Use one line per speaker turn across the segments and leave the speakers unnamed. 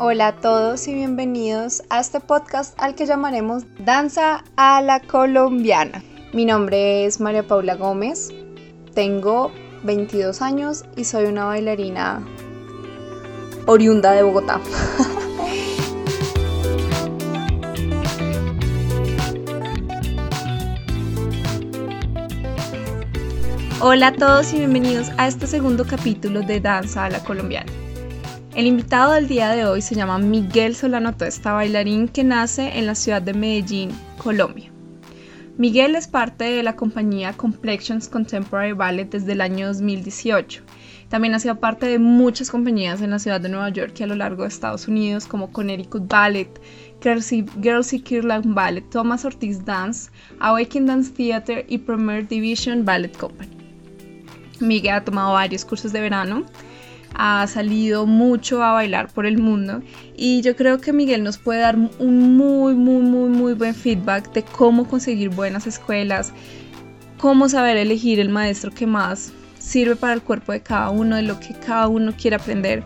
Hola a todos y bienvenidos a este podcast al que llamaremos Danza a la Colombiana. Mi nombre es María Paula Gómez, tengo 22 años y soy una bailarina oriunda de Bogotá. Hola a todos y bienvenidos a este segundo capítulo de Danza a la Colombiana. El invitado del día de hoy se llama Miguel Solano Tuesta, bailarín que nace en la ciudad de Medellín, Colombia. Miguel es parte de la compañía Complexions Contemporary Ballet desde el año 2018. También ha sido parte de muchas compañías en la ciudad de Nueva York y a lo largo de Estados Unidos como Connecticut Ballet, Girls y Kirland Ballet, Thomas Ortiz Dance, Awaken Dance Theater y Premier Division Ballet Company. Miguel ha tomado varios cursos de verano ha salido mucho a bailar por el mundo y yo creo que Miguel nos puede dar un muy, muy, muy, muy buen feedback de cómo conseguir buenas escuelas, cómo saber elegir el maestro que más sirve para el cuerpo de cada uno, de lo que cada uno quiere aprender.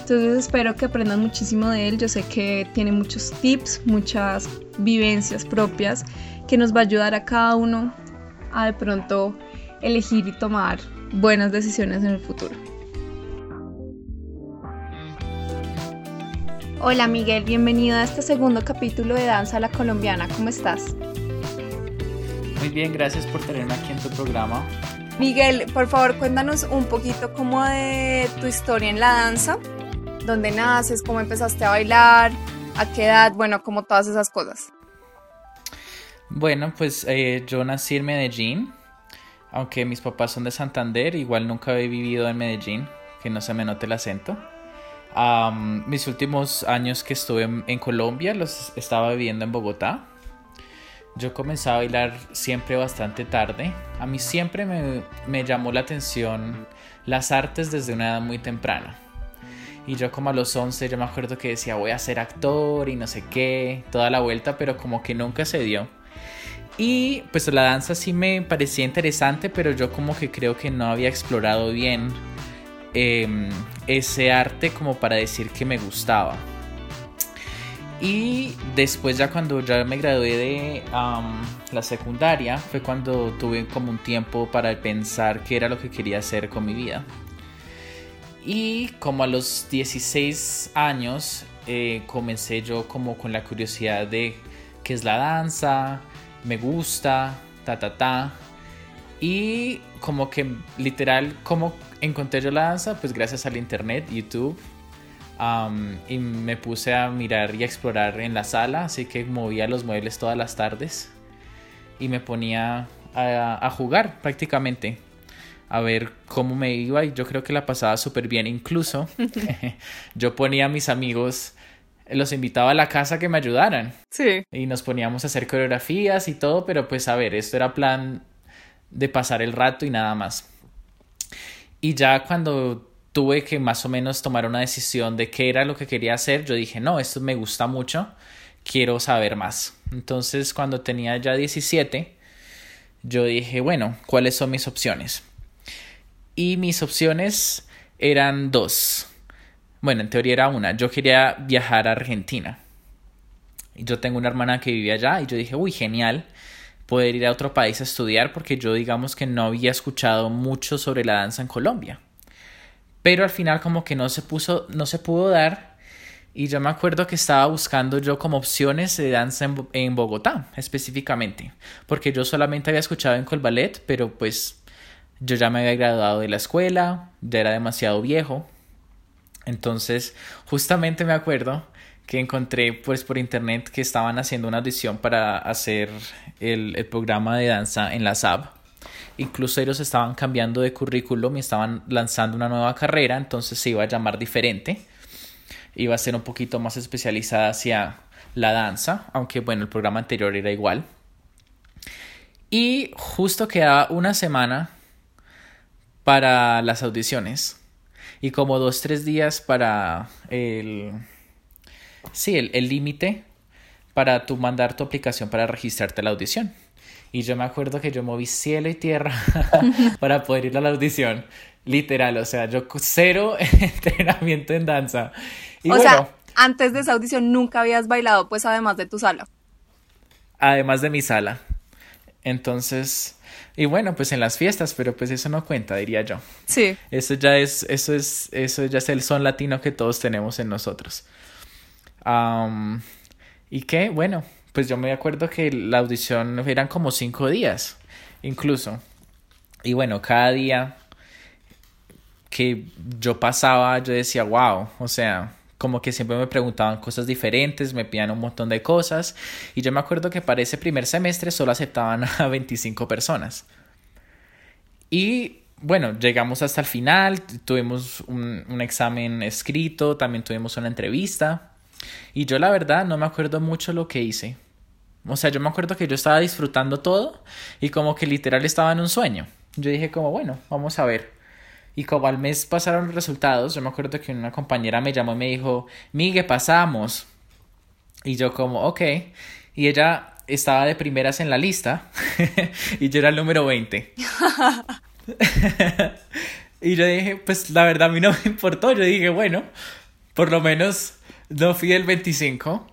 Entonces espero que aprendan muchísimo de él. Yo sé que tiene muchos tips, muchas vivencias propias que nos va a ayudar a cada uno a de pronto elegir y tomar buenas decisiones en el futuro. Hola Miguel, bienvenido a este segundo capítulo de Danza a la Colombiana. ¿Cómo estás?
Muy bien, gracias por tenerme aquí en tu programa.
Miguel, por favor, cuéntanos un poquito como de tu historia en la danza, dónde naces, cómo empezaste a bailar, a qué edad, bueno, como todas esas cosas.
Bueno, pues eh, yo nací en Medellín, aunque mis papás son de Santander, igual nunca he vivido en Medellín, que no se me note el acento mis últimos años que estuve en, Colombia los estaba viviendo en Bogotá. Yo comencé a bailar siempre bastante tarde. A mí siempre me, me llamó la atención las artes desde una edad muy temprana. Y yo como a los 11 yo me acuerdo que decía voy a ser actor y no sé qué, toda la vuelta, pero como que nunca se dio. Y pues la danza sí me parecía interesante, pero yo como que creo que no había explorado bien Em, ese arte como para decir que me gustaba. Y después ya cuando ya me gradué de la secundaria fue cuando tuve como un tiempo para pensar qué era lo que quería hacer con mi vida. Y como a los 16 años eh, comencé yo como con la curiosidad de qué es la danza, me gusta, ta ta ta. Y como que literal, como encontré yo la danza? Pues gracias al internet, YouTube. y me puse a mirar y a explorar en la sala, así que movía los muebles todas las tardes y me ponía a, jugar prácticamente, a ver cómo me iba y yo creo que la pasaba súper bien. Incluso yo ponía a mis amigos, los invitaba a la casa que me ayudaran.
Sí.
Y nos poníamos a hacer coreografías y todo, pero pues a ver, esto era plan de pasar el rato y nada más. Y ya cuando tuve que más o menos tomar una decisión de qué era lo que quería hacer, yo dije, no, esto me gusta mucho, quiero saber más. Entonces cuando tenía ya 17, yo dije, bueno, ¿cuáles son mis opciones? Y mis opciones eran dos. Bueno, en teoría era una. Yo quería viajar a Argentina. Y yo tengo una hermana que vive allá y yo dije, uy, genial poder ir a otro país a estudiar porque yo digamos que no había escuchado mucho sobre la danza en Colombia. Pero al final como que no se puso, no se pudo dar y yo me acuerdo que estaba buscando yo como opciones de danza en, Bogotá específicamente, porque yo solamente había escuchado en Colballet, pero pues yo ya me había graduado de la escuela, ya era demasiado viejo. Entonces, justamente me acuerdo que encontré pues por internet que estaban haciendo una audición para hacer el, el, programa de danza en la SAB. Incluso ellos estaban cambiando de currículum y estaban lanzando una nueva carrera, entonces se iba a llamar diferente. Iba a ser un poquito más especializada hacia la danza, aunque bueno, el programa anterior era igual. Y justo quedaba una semana para las audiciones y como dos, tres días para el Sí, el límite para tú mandar tu aplicación para registrarte a la audición. Y yo me acuerdo que yo moví cielo y tierra para poder ir a la audición. Literal, o sea, yo cero entrenamiento en danza.
Y o sea, antes de esa audición nunca habías bailado, pues además de tu sala.
Además de mi sala. Entonces, y bueno, pues en las fiestas, pero pues eso no cuenta, diría yo.
Sí.
Eso ya es, eso es, eso ya es el son latino que todos tenemos en nosotros. Y que, bueno, pues yo me acuerdo que la audición eran como cinco días, incluso. Y bueno, cada día que yo pasaba, yo decía, wow, o sea, como que siempre me preguntaban cosas diferentes, me pedían un montón de cosas. Y yo me acuerdo que para ese primer semestre solo aceptaban a 25 personas. Y bueno, llegamos hasta el final, tuvimos un, un, examen escrito, también tuvimos una entrevista. Y yo la verdad no me acuerdo mucho lo que hice. O sea, yo me acuerdo que yo estaba disfrutando todo y como que literal estaba en un sueño. Yo dije como, bueno, vamos a ver. Y como al mes pasaron los resultados, yo me acuerdo que una compañera me llamó y me dijo, Migue, pasamos. Y yo como, ok. Y ella estaba de primeras en la lista y yo era el número 20. y yo dije, pues la verdad a mí no me importó. Yo dije, bueno, por lo menos no fui el 25.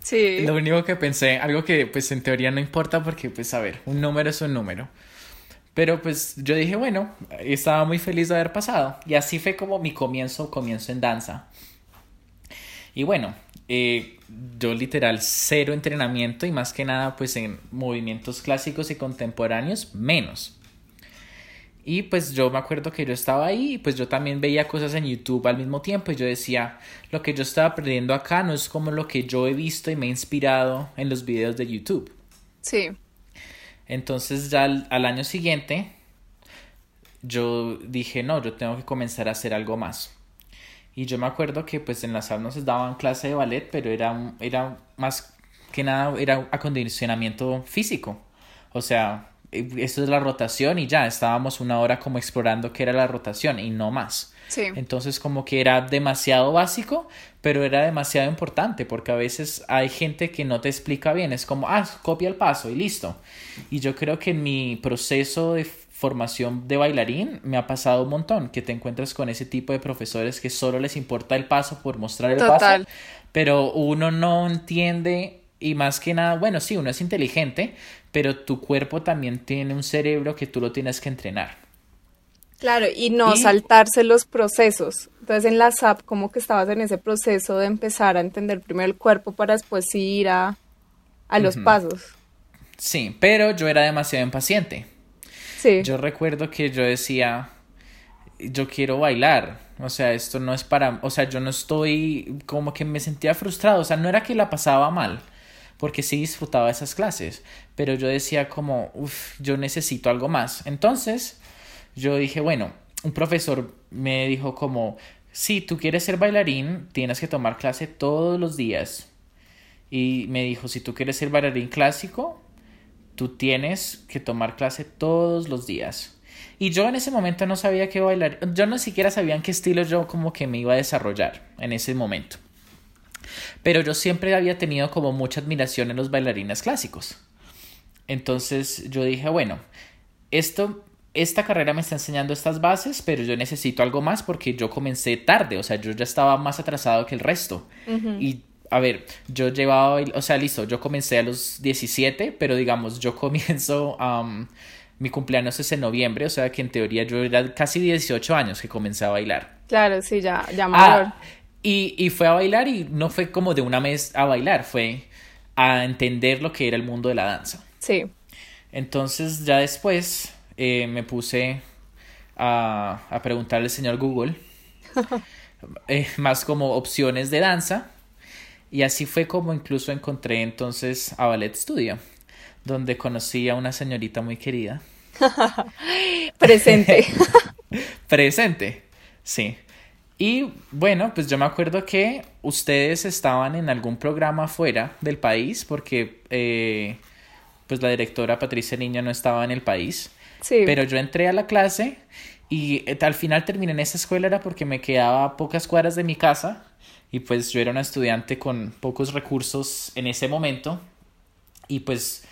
Sí.
Lo único que pensé, algo que pues en teoría no importa porque pues a ver, un número es un número. Pero pues yo dije, bueno, estaba muy feliz de haber pasado. Y así fue como mi comienzo, comienzo en danza. Y bueno, eh, yo literal cero entrenamiento y más que nada pues en movimientos clásicos y contemporáneos menos. Y pues yo me acuerdo que yo estaba ahí y pues yo también veía cosas en YouTube al mismo tiempo y yo decía, lo que yo estaba aprendiendo acá no es como lo que yo he visto y me he inspirado en los videos de YouTube.
Sí.
Entonces ya al, año siguiente yo dije, no, yo tengo que comenzar a hacer algo más. Y yo me acuerdo que pues en las sala nos daban clase de ballet, pero era, era más que nada, era acondicionamiento físico. O sea, esto es la rotación y ya, estábamos una hora como explorando qué era la rotación y no más.
Sí.
Entonces como que era demasiado básico, pero era demasiado importante porque a veces hay gente que no te explica bien, es como, ah, copia el paso y listo. Y yo creo que en mi proceso de formación de bailarín me ha pasado un montón, que te encuentras con ese tipo de profesores que solo les importa el paso por mostrar el paso, pero uno no entiende y más que nada, bueno, sí, uno es inteligente, pero tu cuerpo también tiene un cerebro que tú lo tienes que entrenar.
Claro, y no saltarse los procesos. Entonces en la SAP como que estabas en ese proceso de empezar a entender primero el cuerpo para después ir a, los pasos.
Sí, pero yo era demasiado impaciente.
Sí.
Yo recuerdo que yo decía, yo quiero bailar. O sea, esto no es para, o sea, yo no estoy como que me sentía frustrado, o sea, no era que la pasaba mal, porque sí disfrutaba esas clases, pero yo decía como, uff, yo necesito algo más. Entonces, yo dije, bueno, un profesor me dijo como, si tú quieres ser bailarín, tienes que tomar clase todos los días. Y me dijo, si tú quieres ser bailarín clásico, tú tienes que tomar clase todos los días. Y yo en ese momento no sabía qué bailar, yo no siquiera sabía en qué estilo yo como que me iba a desarrollar en ese momento. Pero yo siempre había tenido como mucha admiración en los bailarines clásicos. Entonces yo dije, bueno, esto esta carrera me está enseñando estas bases, pero yo necesito algo más porque yo comencé tarde, o sea, yo ya estaba más atrasado que el resto. Y a ver, yo llevaba, o sea, listo, yo comencé a los 17, pero digamos, yo comienzo, mi cumpleaños es en noviembre, o sea que en teoría yo era casi 18 años que comencé a bailar.
Claro, sí, ya, ya mayor.
Ah, y, y fue a bailar y no fue como de una mes a bailar, fue a entender lo que era el mundo de la danza.
Sí.
Entonces ya después eh, me puse a, a preguntarle al señor Google eh, más como opciones de danza y así fue como incluso encontré entonces a Ballet Studio, donde conocí a una señorita muy querida.
Presente.
Presente, sí. Y bueno, pues yo me acuerdo que ustedes estaban en algún programa fuera del país porque eh, pues la directora Patricia Niño no estaba en el país. Pero yo entré a la clase y eh, al final terminé en esa escuela era porque me quedaba a pocas cuadras de mi casa y pues yo era una estudiante con pocos recursos en ese momento y pues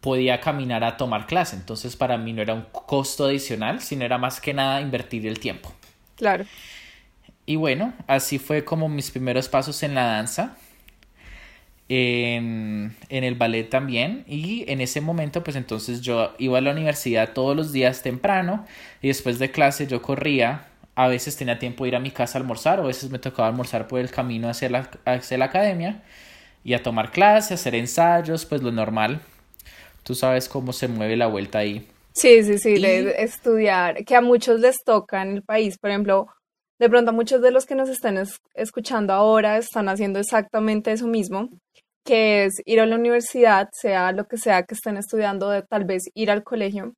podía caminar a tomar clase. Entonces para mí no era un costo adicional, sino era más que nada invertir el tiempo.
Claro.
Y bueno, así fue como mis primeros pasos en la danza. En, en, el ballet también y en ese momento pues entonces yo iba a la universidad todos los días temprano y después de clase yo corría a veces tenía tiempo de ir a mi casa a almorzar o a veces me tocaba almorzar por el camino hacia la, hacia la academia y a tomar clases, hacer ensayos, pues lo normal. Tú sabes cómo se mueve la vuelta ahí.
Sí, sí, sí, estudiar, que a muchos les toca en el país, por ejemplo, de pronto muchos de los que nos están escuchando ahora están haciendo exactamente eso mismo, que es ir a la universidad, sea lo que sea que estén estudiando, de tal vez ir al colegio,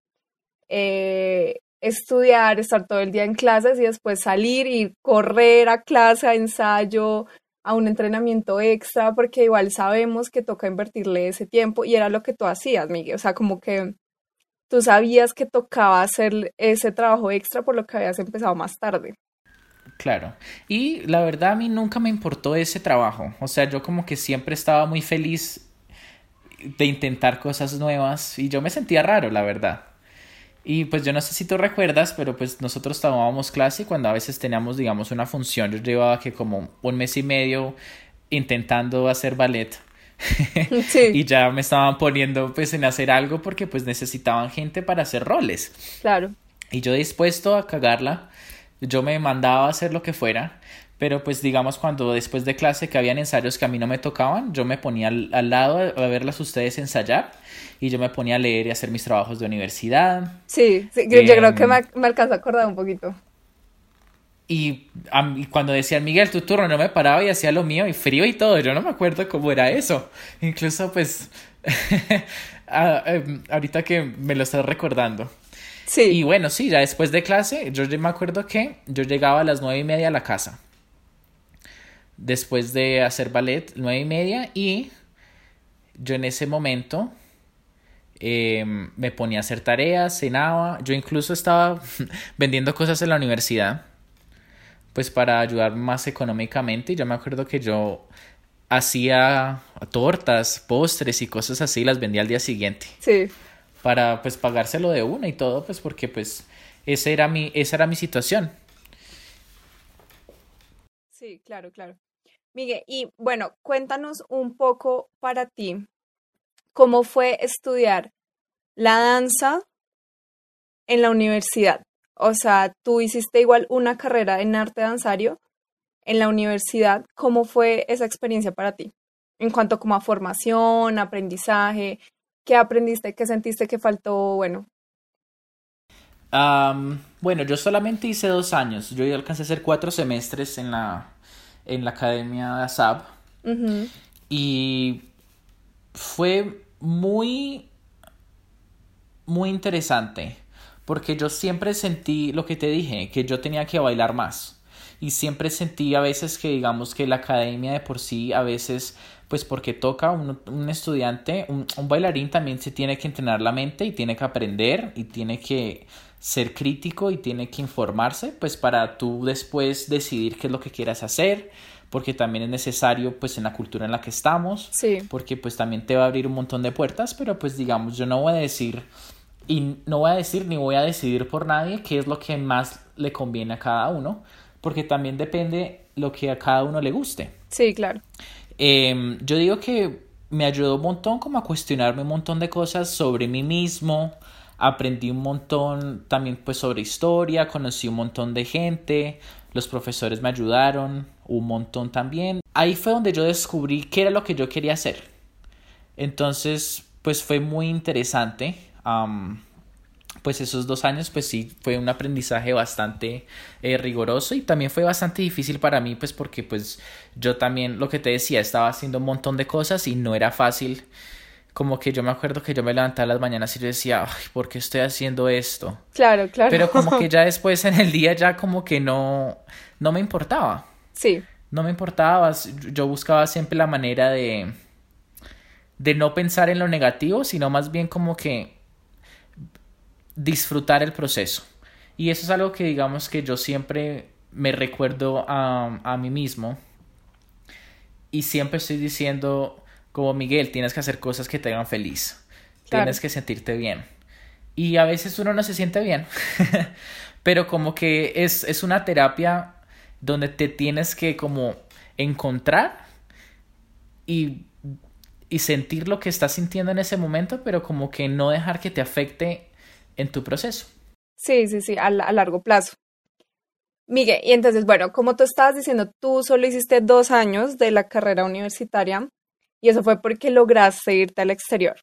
eh, estudiar, estar todo el día en clases y después salir y correr a clase, a ensayo, a un entrenamiento extra, porque igual sabemos que toca invertirle ese tiempo y era lo que tú hacías, Miguel. O sea, como que tú sabías que tocaba hacer ese trabajo extra por lo que habías empezado más tarde.
Claro. Y la verdad a mí nunca me importó ese trabajo. O sea, yo como que siempre estaba muy feliz de intentar cosas nuevas y yo me sentía raro, la verdad. Y pues yo no sé si tú recuerdas, pero pues nosotros tomábamos clase y cuando a veces teníamos, digamos, una función, yo llevaba que como un mes y medio intentando hacer ballet. Sí. y ya me estaban poniendo pues en hacer algo porque pues necesitaban gente para hacer roles.
Claro.
Y yo dispuesto a cagarla, yo me mandaba a hacer lo que fuera, pero pues digamos cuando después de clase que habían ensayos que a mí no me tocaban, yo me ponía al, al lado a verlas ustedes ensayar y yo me ponía a leer y hacer mis trabajos de universidad.
Sí, sí yo, creo que em, me, me alcanza a acordar un poquito.
Y, cuando decían, Miguel, tu turno, no me paraba y hacía lo mío y frío y todo. Yo no me acuerdo cómo era eso. Incluso, pues, em, ahorita que me lo estás recordando. Sí. Y bueno, sí, ya después de clase, yo me acuerdo que yo llegaba a las nueve y media a la casa. Después de hacer ballet, nueve y media, y yo en ese momento Em, me ponía a hacer tareas, cenaba, yo incluso estaba vendiendo cosas en la universidad, pues para ayudar más económicamente. Y yo me acuerdo que yo hacía tortas, postres y cosas así, las vendía al día siguiente.
Sí.
Para pues pagárselo de una y todo, pues porque pues esa era mi, esa era mi situación.
Sí, claro, claro. Miguel, y bueno, cuéntanos un poco para ti cómo fue estudiar la danza en la universidad. O sea, tú hiciste igual una carrera en arte danzario en la universidad. ¿Cómo fue esa experiencia para ti? En cuanto como a formación, aprendizaje, ¿qué aprendiste? ¿Qué sentiste que faltó? Bueno.
bueno, yo solamente hice dos años. Yo alcancé a hacer cuatro semestres en la, en la academia de ASAB. Y fue muy, muy interesante, porque yo siempre sentí lo que te dije, que yo tenía que bailar más. Y siempre sentí a veces que digamos que la academia de por sí, a veces, pues porque toca un, un estudiante, un, un bailarín también se tiene que entrenar la mente y tiene que aprender y tiene que ser crítico y tiene que informarse, pues para tú después decidir qué es lo que quieras hacer, porque también es necesario pues en la cultura en la que estamos,
sí.
porque pues también te va a abrir un montón de puertas, pero pues digamos, yo no voy a decir y no voy a decir ni voy a decidir por nadie qué es lo que más le conviene a cada uno, porque también depende lo que a cada uno le guste.
Sí, claro.
Em, yo digo que me ayudó un montón como a cuestionarme un montón de cosas sobre mí mismo, aprendí un montón también pues sobre historia, conocí un montón de gente, los profesores me ayudaron un montón también. Ahí fue donde yo descubrí qué era lo que yo quería hacer. Entonces, pues fue muy interesante. Pues esos dos años, pues sí, fue un aprendizaje bastante eh, riguroso y también fue bastante difícil para mí, pues porque pues yo también, lo que te decía, estaba haciendo un montón de cosas y no era fácil como que yo me acuerdo que yo me levantaba las mañanas y yo decía, ay, ¿por qué estoy haciendo esto?
Claro, claro.
Pero como que ya después en el día ya como que no, no me importaba.
Sí.
No me importaba, yo buscaba siempre la manera de, de no pensar en lo negativo, sino más bien como que disfrutar el proceso. Y eso es algo que digamos que yo siempre me recuerdo a, a mí mismo y siempre estoy diciendo como Miguel, tienes que hacer cosas que te hagan feliz. Tienes que sentirte bien. Y a veces uno no se siente bien, pero como que es, es una terapia donde te tienes que como encontrar y, y sentir lo que estás sintiendo en ese momento, pero como que no dejar que te afecte en tu proceso.
Sí, sí, sí, a, a largo plazo. Miguel, y entonces, bueno, como tú estabas diciendo, tú solo hiciste dos años de la carrera universitaria y eso fue porque lograste irte al exterior.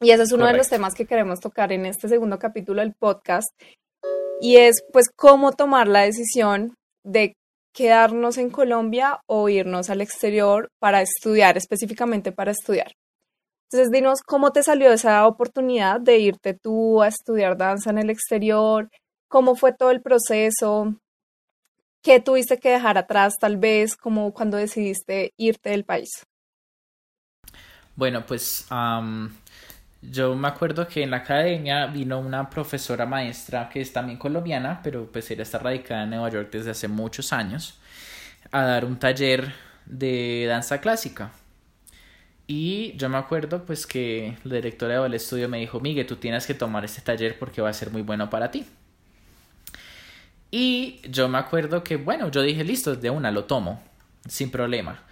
Y ese es uno de los temas que queremos tocar en este segundo capítulo del podcast y es pues cómo tomar la decisión de quedarnos en Colombia o irnos al exterior para estudiar, específicamente para estudiar. Entonces, dinos cómo te salió esa oportunidad de irte tú a estudiar danza en el exterior, cómo fue todo el proceso, qué tuviste que dejar atrás tal vez, como cuando decidiste irte del país.
Bueno, pues yo me acuerdo que en la academia vino una profesora maestra que es también colombiana, pero pues ella está radicada en Nueva York desde hace muchos años, a dar un taller de danza clásica. Y yo me acuerdo pues que la directora del estudio me dijo, Miguel, tú tienes que tomar este taller porque va a ser muy bueno para ti. Y yo me acuerdo que, bueno, yo dije, listo, de una, lo tomo, sin problema.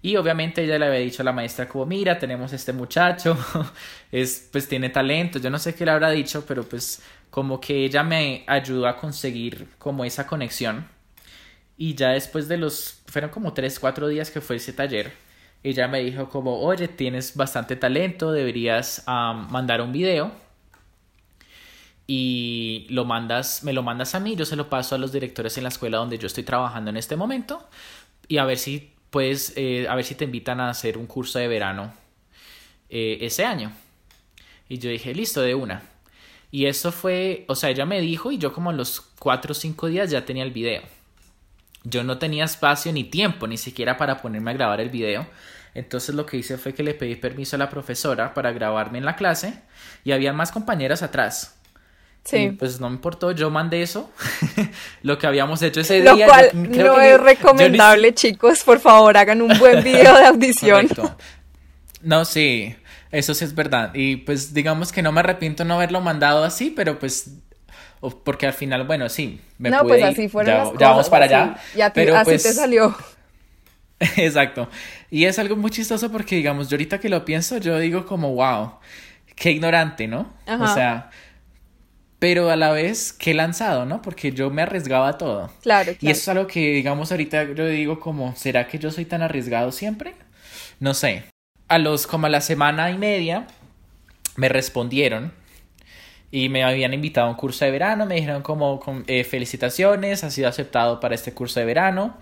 Y obviamente ella le había dicho a la maestra como, mira, tenemos este muchacho, es, pues tiene talento, yo no sé qué le habrá dicho, pero pues como que ella me ayudó a conseguir como esa conexión. Y ya después de los, fueron como tres, cuatro días que fue ese taller, ella me dijo como, oye, tienes bastante talento, deberías mandar un video y lo mandas, me lo mandas a mí, yo se lo paso a los directores en la escuela donde yo estoy trabajando en este momento y a ver si puedes, eh, a ver si te invitan a hacer un curso de verano eh, ese año. Y yo dije, listo, de una. Y eso fue, o sea, ella me dijo y yo como en los cuatro o cinco días ya tenía el video. Yo no tenía espacio ni tiempo ni siquiera para ponerme a grabar el video. Entonces lo que hice fue que le pedí permiso a la profesora para grabarme en la clase y había más compañeras atrás. Sí. pues no me importó, yo mandé eso, lo que habíamos hecho ese
lo
día.
Cual no es recomendable, chicos, por favor, hagan un buen video de audición.
No, sí, eso sí es verdad. Y pues digamos que no me arrepiento no haberlo mandado así, pero pues porque al final, bueno, sí,
me no, pues así fueron
ya,
las cosas,
ya vamos para allá.
Ya
pero
así
pues,
te salió.
Exacto. Y es algo muy chistoso porque, digamos, yo ahorita que lo pienso, yo digo como, wow, qué ignorante, ¿no? O sea, pero a la vez, qué lanzado, ¿no? Porque yo me arriesgaba todo.
Claro, claro.
Y eso es algo que, digamos, ahorita yo digo como, ¿será que yo soy tan arriesgado siempre? No sé. A los, como a la semana y media, me respondieron y me habían invitado a un curso de verano, me dijeron como, eh, felicitaciones, has sido aceptado para este curso de verano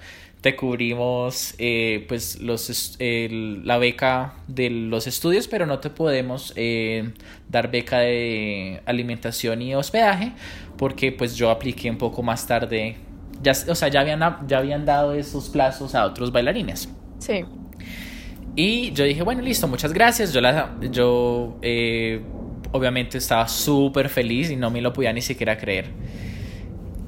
te cubrimos eh, pues los la beca de los estudios pero no te podemos eh, dar beca de alimentación y hospedaje porque pues yo apliqué un poco más tarde. Ya o sea ya habían ya habían dado esos plazos a otros bailarines.
Sí.
Y yo dije bueno listo muchas gracias yo la yo eh, obviamente estaba súper feliz y no me lo podía ni siquiera creer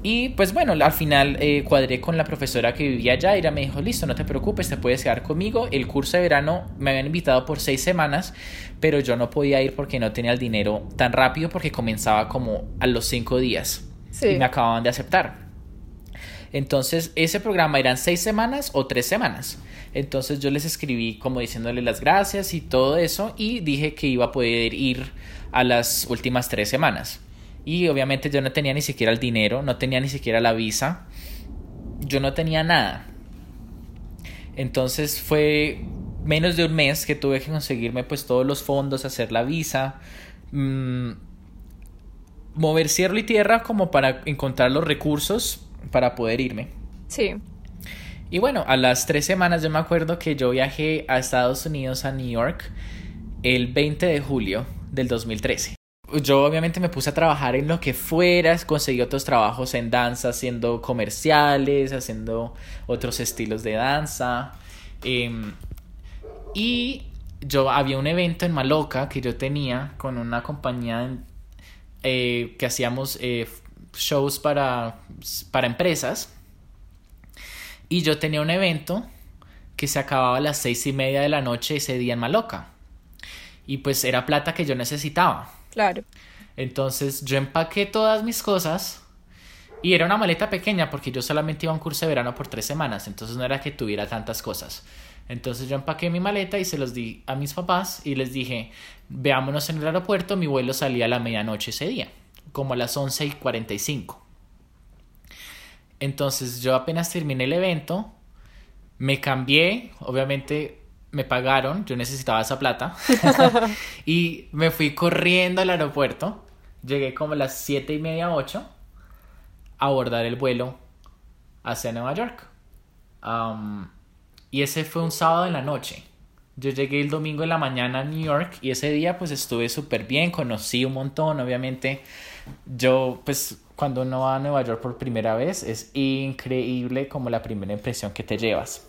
y pues bueno, al final eh, cuadré con la profesora que vivía allá y ella me dijo, listo, no te preocupes, te puedes quedar conmigo. El curso de verano me habían invitado por seis semanas, pero yo no podía ir porque no tenía el dinero tan rápido porque comenzaba como a los cinco días. Y me acababan de aceptar. Entonces, ese programa eran seis semanas o tres semanas. Entonces yo les escribí como diciéndole las gracias y todo eso y dije que iba a poder ir a las últimas tres semanas. Y obviamente yo no tenía ni siquiera el dinero, no tenía ni siquiera la visa. Yo no tenía nada. Entonces fue menos de un mes que tuve que conseguirme pues todos los fondos, hacer la visa, mm, mover cielo y tierra como para encontrar los recursos para poder irme.
Sí.
Y bueno, a las tres semanas yo me acuerdo que yo viajé a Estados Unidos, a New York, el 20 de julio del 2013 yo obviamente me puse a trabajar en lo que fuera, conseguí otros trabajos en danza, haciendo comerciales, haciendo otros estilos de danza. Em, y yo había un evento en Maloca que yo tenía con una compañía eh, que hacíamos eh, shows para, para empresas. Y yo tenía un evento que se acababa a las seis y media de la noche ese día en Maloca. Y pues era plata que yo necesitaba.
Claro.
Entonces yo empaqué todas mis cosas Y era una maleta pequeña porque yo solamente iba a un curso de verano por tres semanas, entonces no era que tuviera tantas cosas. Entonces yo empaqué mi maleta y se los di a mis papás y les dije, veámonos en el aeropuerto, mi vuelo salía a la medianoche ese día, como a las 11 y 45. Entonces yo apenas terminé el evento, me cambié, obviamente me pagaron, yo necesitaba esa plata, y me fui corriendo al aeropuerto, llegué como a las 7 y media, 8, a abordar el vuelo hacia Nueva York. y ese fue un sábado en la noche. Yo llegué el domingo en la mañana a New York y ese día pues estuve súper bien, conocí un montón, obviamente yo pues cuando uno va a Nueva York por primera vez es increíble como la primera impresión que te llevas.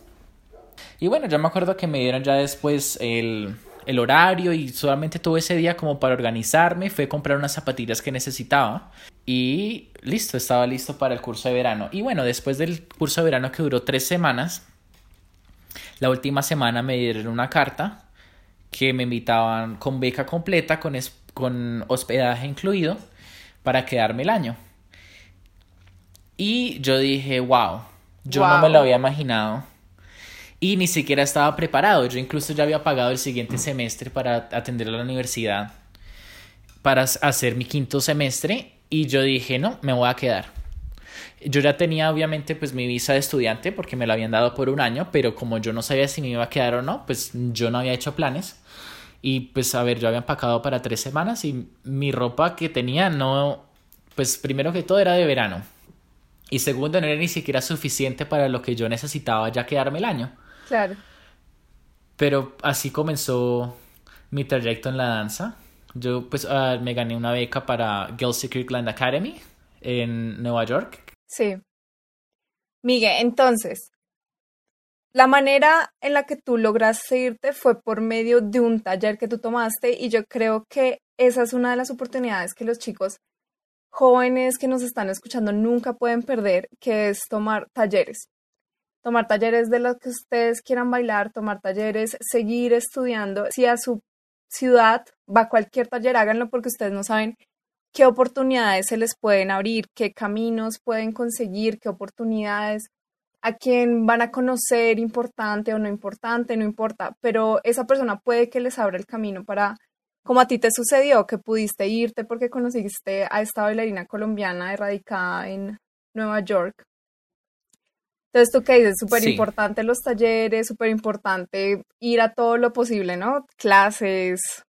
Y bueno, yo me acuerdo que me dieron ya después el, el horario y solamente tuve ese día como para organizarme, fue comprar unas zapatillas que necesitaba y listo, estaba listo para el curso de verano. Y bueno, después del curso de verano que duró tres semanas, la última semana me dieron una carta que me invitaban con beca completa, con, con hospedaje incluido, para quedarme el año. Y yo dije, wow, yo no me lo había imaginado. Y ni siquiera estaba preparado. Yo incluso ya había pagado el siguiente semestre para atender a la universidad, para hacer mi quinto semestre. Y yo dije, no, me voy a quedar. Yo ya tenía obviamente pues mi visa de estudiante porque me la habían dado por un año, pero como yo no sabía si me iba a quedar o no, pues yo no había hecho planes. Y pues a ver, yo había empacado para tres semanas y mi ropa que tenía no, pues primero que todo era de verano. Y segundo, no era ni siquiera suficiente para lo que yo necesitaba ya quedarme el año.
Claro.
Pero así comenzó mi trayecto en la danza. Yo pues ah, me gané una beca para Girls Kirkland Academy en Nueva York,
Sí. Miguel, entonces, la manera en la que tú lograste irte fue por medio de un taller que tú tomaste y yo creo que esa es una de las oportunidades que los chicos jóvenes que nos están escuchando nunca pueden perder, que es tomar talleres. Tomar talleres de los que ustedes quieran bailar, tomar talleres, seguir estudiando. Si a su ciudad va cualquier taller, háganlo porque ustedes no saben qué oportunidades se les pueden abrir, qué caminos pueden conseguir, qué oportunidades, a quién van a conocer, importante o no importante, no importa, pero esa persona puede que les abra el camino para, como a ti te sucedió, que pudiste irte porque conociste a esta bailarina colombiana erradicada en Nueva York. Entonces, tú qué dices, súper importante los talleres, súper importante ir a todo lo posible, ¿no? Clases,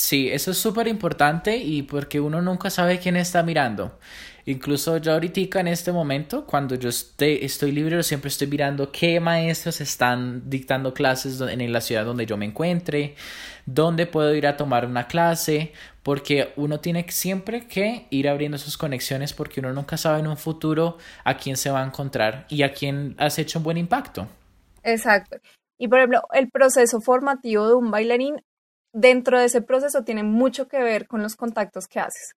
Sí, eso es súper importante y porque uno nunca sabe quién está mirando. Incluso yo ahorita en este momento, cuando yo estoy libre, yo siempre estoy mirando qué maestros están dictando clases en la ciudad donde yo me encuentre, dónde puedo ir a tomar una clase, porque uno tiene siempre que ir abriendo sus conexiones porque uno nunca sabe en un futuro a quién se va a encontrar y a quién has hecho un buen impacto.
Exacto. Y por ejemplo, el proceso formativo de un bailarín dentro de ese proceso tiene mucho que ver con los contactos que haces.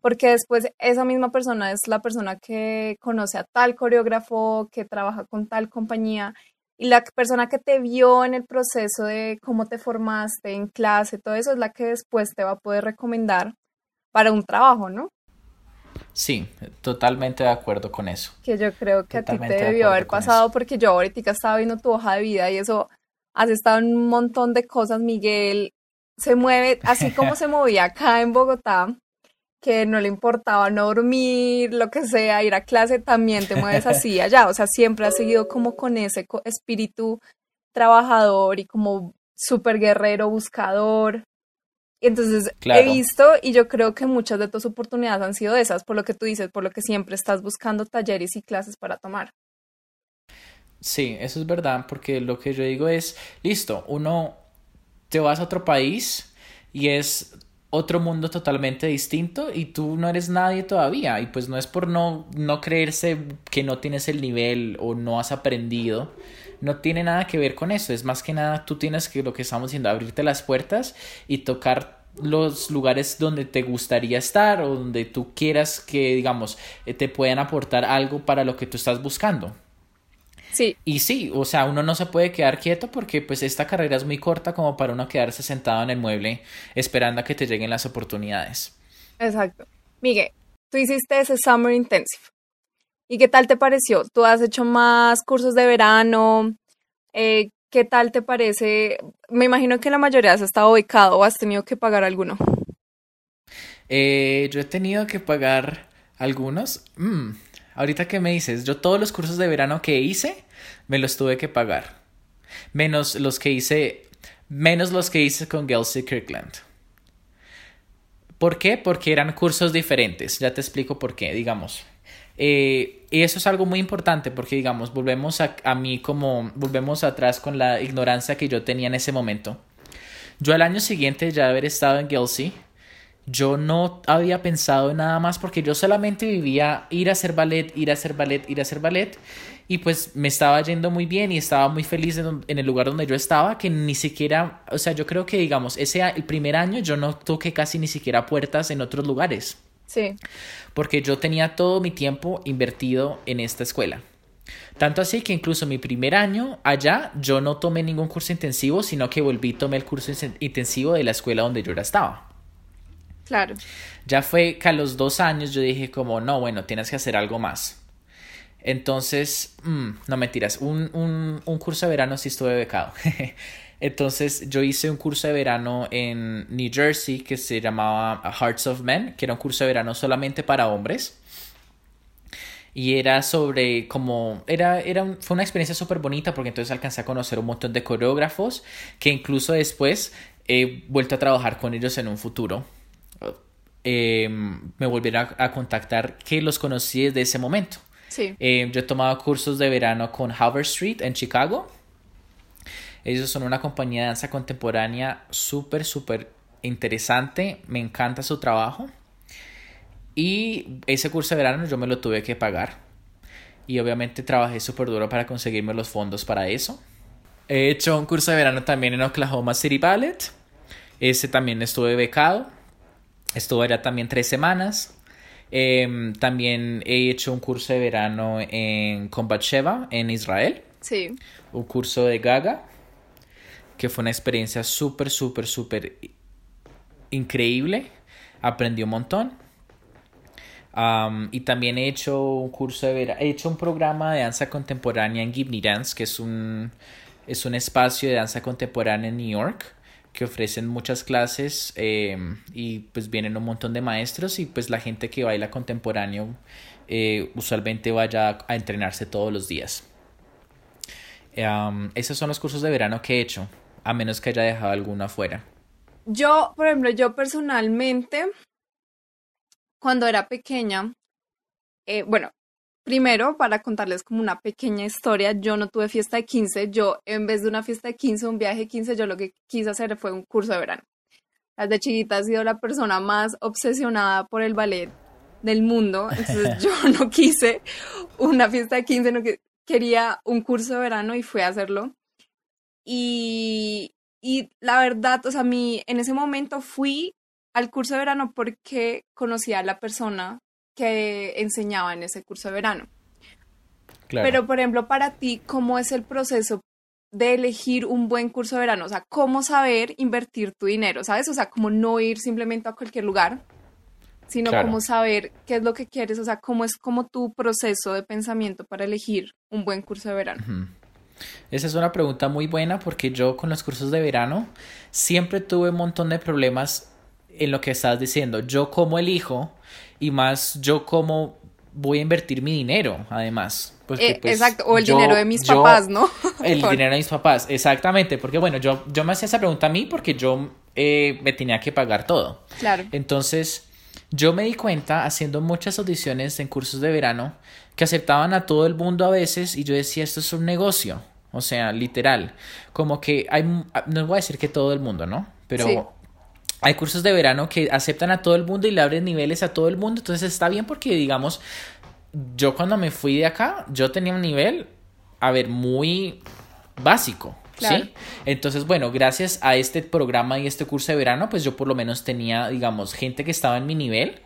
Porque después esa misma persona es la persona que conoce a tal coreógrafo, que trabaja con tal compañía, y la persona que te vio en el proceso de cómo te formaste en clase, todo eso es la que después te va a poder recomendar para un trabajo, ¿no?
Sí, totalmente de acuerdo con eso.
Que yo creo que a ti te debió haber pasado porque yo ahorita estaba viendo tu hoja de vida y eso has estado en un montón de cosas, Miguel, se mueve así como se movía acá en Bogotá, que no le importaba no dormir, lo que sea, ir a clase, también te mueves así allá. O sea, siempre has seguido como con ese espíritu trabajador y como súper guerrero, buscador. Y entonces he visto y yo creo que muchas de tus oportunidades han sido esas, por lo que tú dices, por lo que siempre estás buscando talleres y clases para tomar.
Sí, eso es verdad, porque lo que yo digo es, listo, uno te vas a otro país y es otro mundo totalmente distinto y tú no eres nadie todavía. Y pues no es por no, no creerse que no tienes el nivel o no has aprendido, no tiene nada que ver con eso, es más que nada tú tienes que lo que estamos haciendo, abrirte las puertas y tocar los lugares donde te gustaría estar o donde tú quieras que digamos eh, te puedan aportar algo para lo que tú estás buscando.
Sí.
Y sí, o sea, uno no se puede quedar quieto porque pues esta carrera es muy corta como para uno quedarse sentado en el mueble esperando a que te lleguen las oportunidades.
Exacto. Miguel, tú hiciste ese Summer Intensive. ¿Y qué tal te pareció? ¿Tú has hecho más cursos de verano? Eh, ¿Qué tal te parece? Me imagino que la mayoría has estado ubicado o has tenido que pagar alguno.
Eh, yo he tenido que pagar algunos. Mm, ahorita que me dices, yo todos los cursos de verano que hice me los tuve que pagar. Menos los que hice, menos los que hice con Gelsey Kirkland. ¿Por qué? Porque eran cursos diferentes. Ya te explico por qué, digamos. Eh, y eso es algo muy importante porque, digamos, volvemos a, a mí como, volvemos atrás con la ignorancia que yo tenía en ese momento. Yo al año siguiente ya haber estado en Gelsey, yo no había pensado en nada más porque yo solamente vivía ir a hacer ballet, ir a hacer ballet, ir a hacer ballet y pues me estaba yendo muy bien y estaba muy feliz en, el lugar donde yo estaba que ni siquiera, o sea, yo creo que digamos, ese el primer año yo no toqué casi ni siquiera puertas en otros lugares.
Sí.
Porque yo tenía todo mi tiempo invertido en esta escuela. Tanto así que incluso mi primer año allá yo no tomé ningún curso intensivo, sino que volví y tomé el curso intensivo de la escuela donde yo ya estaba.
Claro.
Ya fue que a los dos años yo dije como, no, bueno, tienes que hacer algo más. Entonces, mm, no mentiras, un, un, un curso de verano sí estuve becado. Entonces yo hice un curso de verano en New Jersey que se llamaba Hearts of Men, que era un curso de verano solamente para hombres. Y era sobre como, era, era fue una experiencia súper bonita porque entonces alcancé a conocer un montón de coreógrafos que incluso después he vuelto a trabajar con ellos en un futuro. Em, me volvieron a, contactar que los conocí desde ese momento.
Sí.
Em, yo he tomado cursos de verano con Harvard Street en Chicago. Ellos son una compañía de danza contemporánea súper, súper interesante. Me encanta su trabajo. Y ese curso de verano yo me lo tuve que pagar. Y obviamente trabajé súper duro para conseguirme los fondos para eso. He hecho un curso de verano también en Oklahoma City Ballet. Ese también estuve becado. Estuve allá también tres semanas. Em, también he hecho un curso de verano en Kombatsheva, en Israel.
Sí.
Un curso de Gaga, que fue una experiencia súper, súper, súper increíble. Aprendí un montón. y también he hecho un curso de verano, he hecho un programa de danza contemporánea en Gibney Dance, que es un, es un espacio de danza contemporánea en New York que ofrecen muchas clases em, y pues vienen un montón de maestros y pues la gente que baila contemporáneo eh, usualmente vaya a entrenarse todos los días. esos son los cursos de verano que he hecho, a menos que haya dejado alguno afuera.
Yo, por ejemplo, yo personalmente, cuando era pequeña, eh, bueno, Primero, para contarles como una pequeña historia, yo no tuve fiesta de 15, yo en vez de una fiesta de 15, un viaje de 15, yo lo que quise hacer fue un curso de verano. Desde chiquita he sido la persona más obsesionada por el ballet del mundo, entonces yo no quise una fiesta de 15, no que quería un curso de verano y fui a hacerlo. Y, y la verdad, o sea, a mí en ese momento fui al curso de verano porque conocía a la persona que enseñaba en ese curso de verano. Pero, por ejemplo, para ti, ¿cómo es el proceso de elegir un buen curso de verano? O sea, ¿cómo saber invertir tu dinero? ¿Sabes? O sea, como no ir simplemente a cualquier lugar, sino cómo saber qué es lo que quieres. O sea, cómo es como tu proceso de pensamiento para elegir un buen curso de verano.
Esa es una pregunta muy buena porque yo con los cursos de verano siempre tuve un montón de problemas en lo que estás diciendo. Yo como elijo y más yo cómo voy a invertir mi dinero, además.
Eh, pues, exacto, o el dinero de mis papás, ¿no?
el dinero de mis papás, exactamente, porque bueno, yo, yo me hacía esa pregunta a mí porque yo eh, me tenía que pagar todo.
Claro.
Entonces, yo me di cuenta haciendo muchas audiciones en cursos de verano que aceptaban a todo el mundo a veces y yo decía, esto es un negocio. O sea, literal. Como que hay, no voy a decir que todo el mundo, ¿no? Pero hay cursos de verano que aceptan a todo el mundo y le abren niveles a todo el mundo. Entonces está bien porque, digamos, yo cuando me fui de acá, yo tenía un nivel, a ver, muy básico. ¿Sí? Entonces, bueno, gracias a este programa y este curso de verano, pues yo por lo menos tenía, digamos, gente que estaba en mi nivel,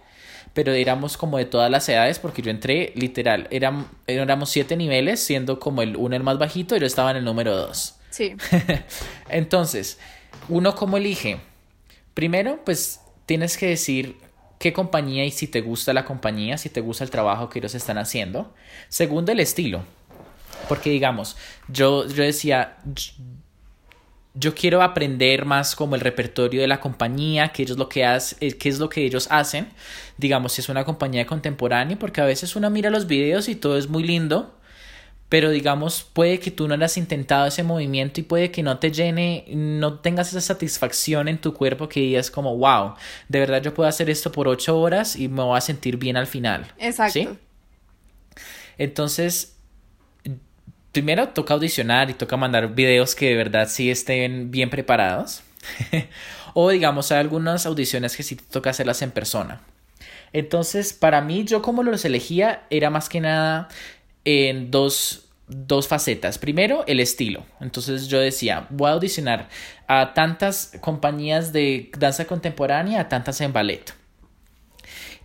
pero éramos como de todas las edades, porque yo entré literal, eran, éramos siete niveles, siendo como el uno el más bajito y yo estaba en el número dos.
Sí.
Entonces, uno como elige Primero, pues tienes que decir, qué compañía y si te gusta la compañía, si te gusta el trabajo que ellos están haciendo. Segundo, el estilo. Porque digamos, yo, yo decía, yo quiero aprender más como el repertorio de la compañía, qué lo que eh, qué es lo que ellos hacen. Digamos, si es una compañía contemporánea, porque a veces uno mira los videos y todo es muy lindo, pero digamos, puede que tú no hayas intentado ese movimiento y puede que no te llene, no tengas esa satisfacción en tu cuerpo que digas como, wow, de verdad yo puedo hacer esto por ocho horas y me voy a sentir bien al final. Exacto. Entonces, primero toca audicionar y toca mandar videos que de verdad sí estén bien preparados. o digamos, hay algunas audiciones que sí toca hacerlas en persona. Entonces, para mí, yo como los elegía era más que nada en dos, dos facetas. Primero, el estilo. Entonces yo decía, voy a audicionar a tantas compañías de danza contemporánea, a tantas en ballet.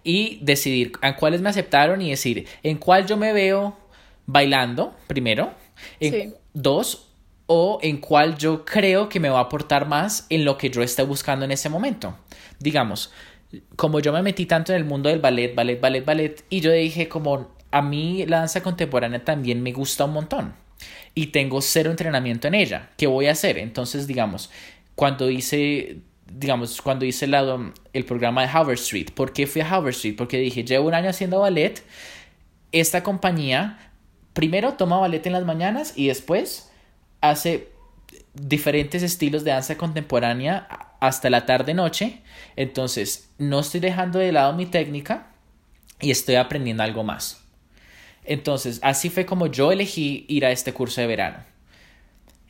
Y decidir a cuáles me aceptaron y decir en cuál yo me veo bailando, primero. En Dos, o en cuál yo creo que me va a aportar más en lo que yo esté buscando en ese momento. Digamos, como yo me metí tanto en el mundo del ballet, ballet, ballet, ballet, y yo dije como a mí la danza contemporánea también me gusta un montón y tengo cero entrenamiento en ella. ¿Qué voy a hacer? Entonces, digamos, cuando hice, digamos, cuando hice el, el programa de Howard Street, ¿por qué fui a Howard Street? Porque dije, llevo un año haciendo ballet, esta compañía primero toma ballet en las mañanas y después hace diferentes estilos de danza contemporánea hasta la tarde-noche. Entonces, no estoy dejando de lado mi técnica y estoy aprendiendo algo más. Entonces, así fue como yo elegí ir a este curso de verano.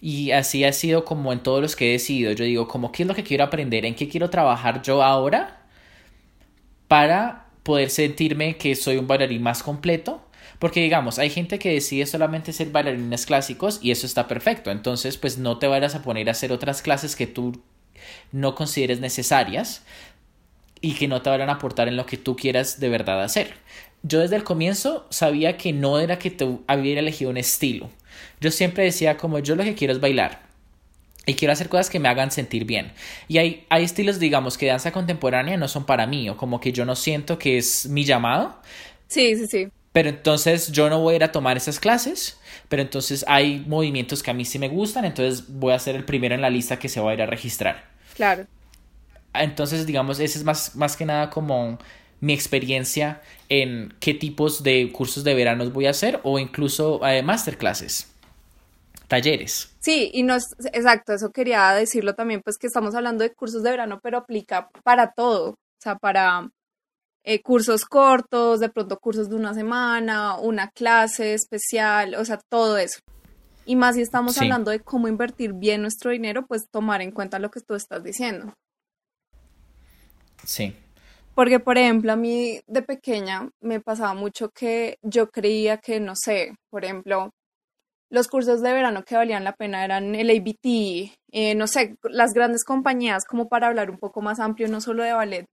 Y así ha sido como en todos los que he decidido. Yo digo, como, ¿qué es lo que quiero aprender? ¿En qué quiero trabajar yo ahora? Para poder sentirme que soy un bailarín más completo. Porque digamos, hay gente que decide solamente ser bailarines clásicos y eso está perfecto. Entonces, pues no te vayas a poner a hacer otras clases que tú no consideres necesarias y que no te vayan a aportar en lo que tú quieras de verdad hacer yo desde el comienzo sabía que no era que te hubiera elegido un estilo. Yo siempre decía como yo lo que quiero es bailar. Y quiero hacer cosas que me hagan sentir bien. Y hay, hay estilos, digamos, que danza contemporánea no son para mí, o como que yo no siento que es mi llamado.
Sí, sí, sí.
Pero entonces yo no voy a ir a tomar esas clases, pero entonces hay movimientos que a mí sí me gustan, entonces voy a ser el primero en la lista que se va a ir a registrar.
Claro.
Entonces, digamos, ese es más, más que nada como mi experiencia en qué tipos de cursos de verano voy a hacer o incluso eh, masterclasses, talleres.
Sí, y no es exacto, eso quería decirlo también, pues que estamos hablando de cursos de verano, pero aplica para todo, o sea, para eh, cursos cortos, de pronto cursos de una semana, una clase especial, o sea, todo eso. Y más si estamos hablando de cómo invertir bien nuestro dinero, pues tomar en cuenta lo que tú estás diciendo.
Sí,
porque, por ejemplo, a mí de pequeña me pasaba mucho que yo creía que, no sé, por ejemplo, los cursos de verano que valían la pena eran el ABT, eh, no sé, las grandes compañías, como para hablar un poco más amplio, no solo de ballet,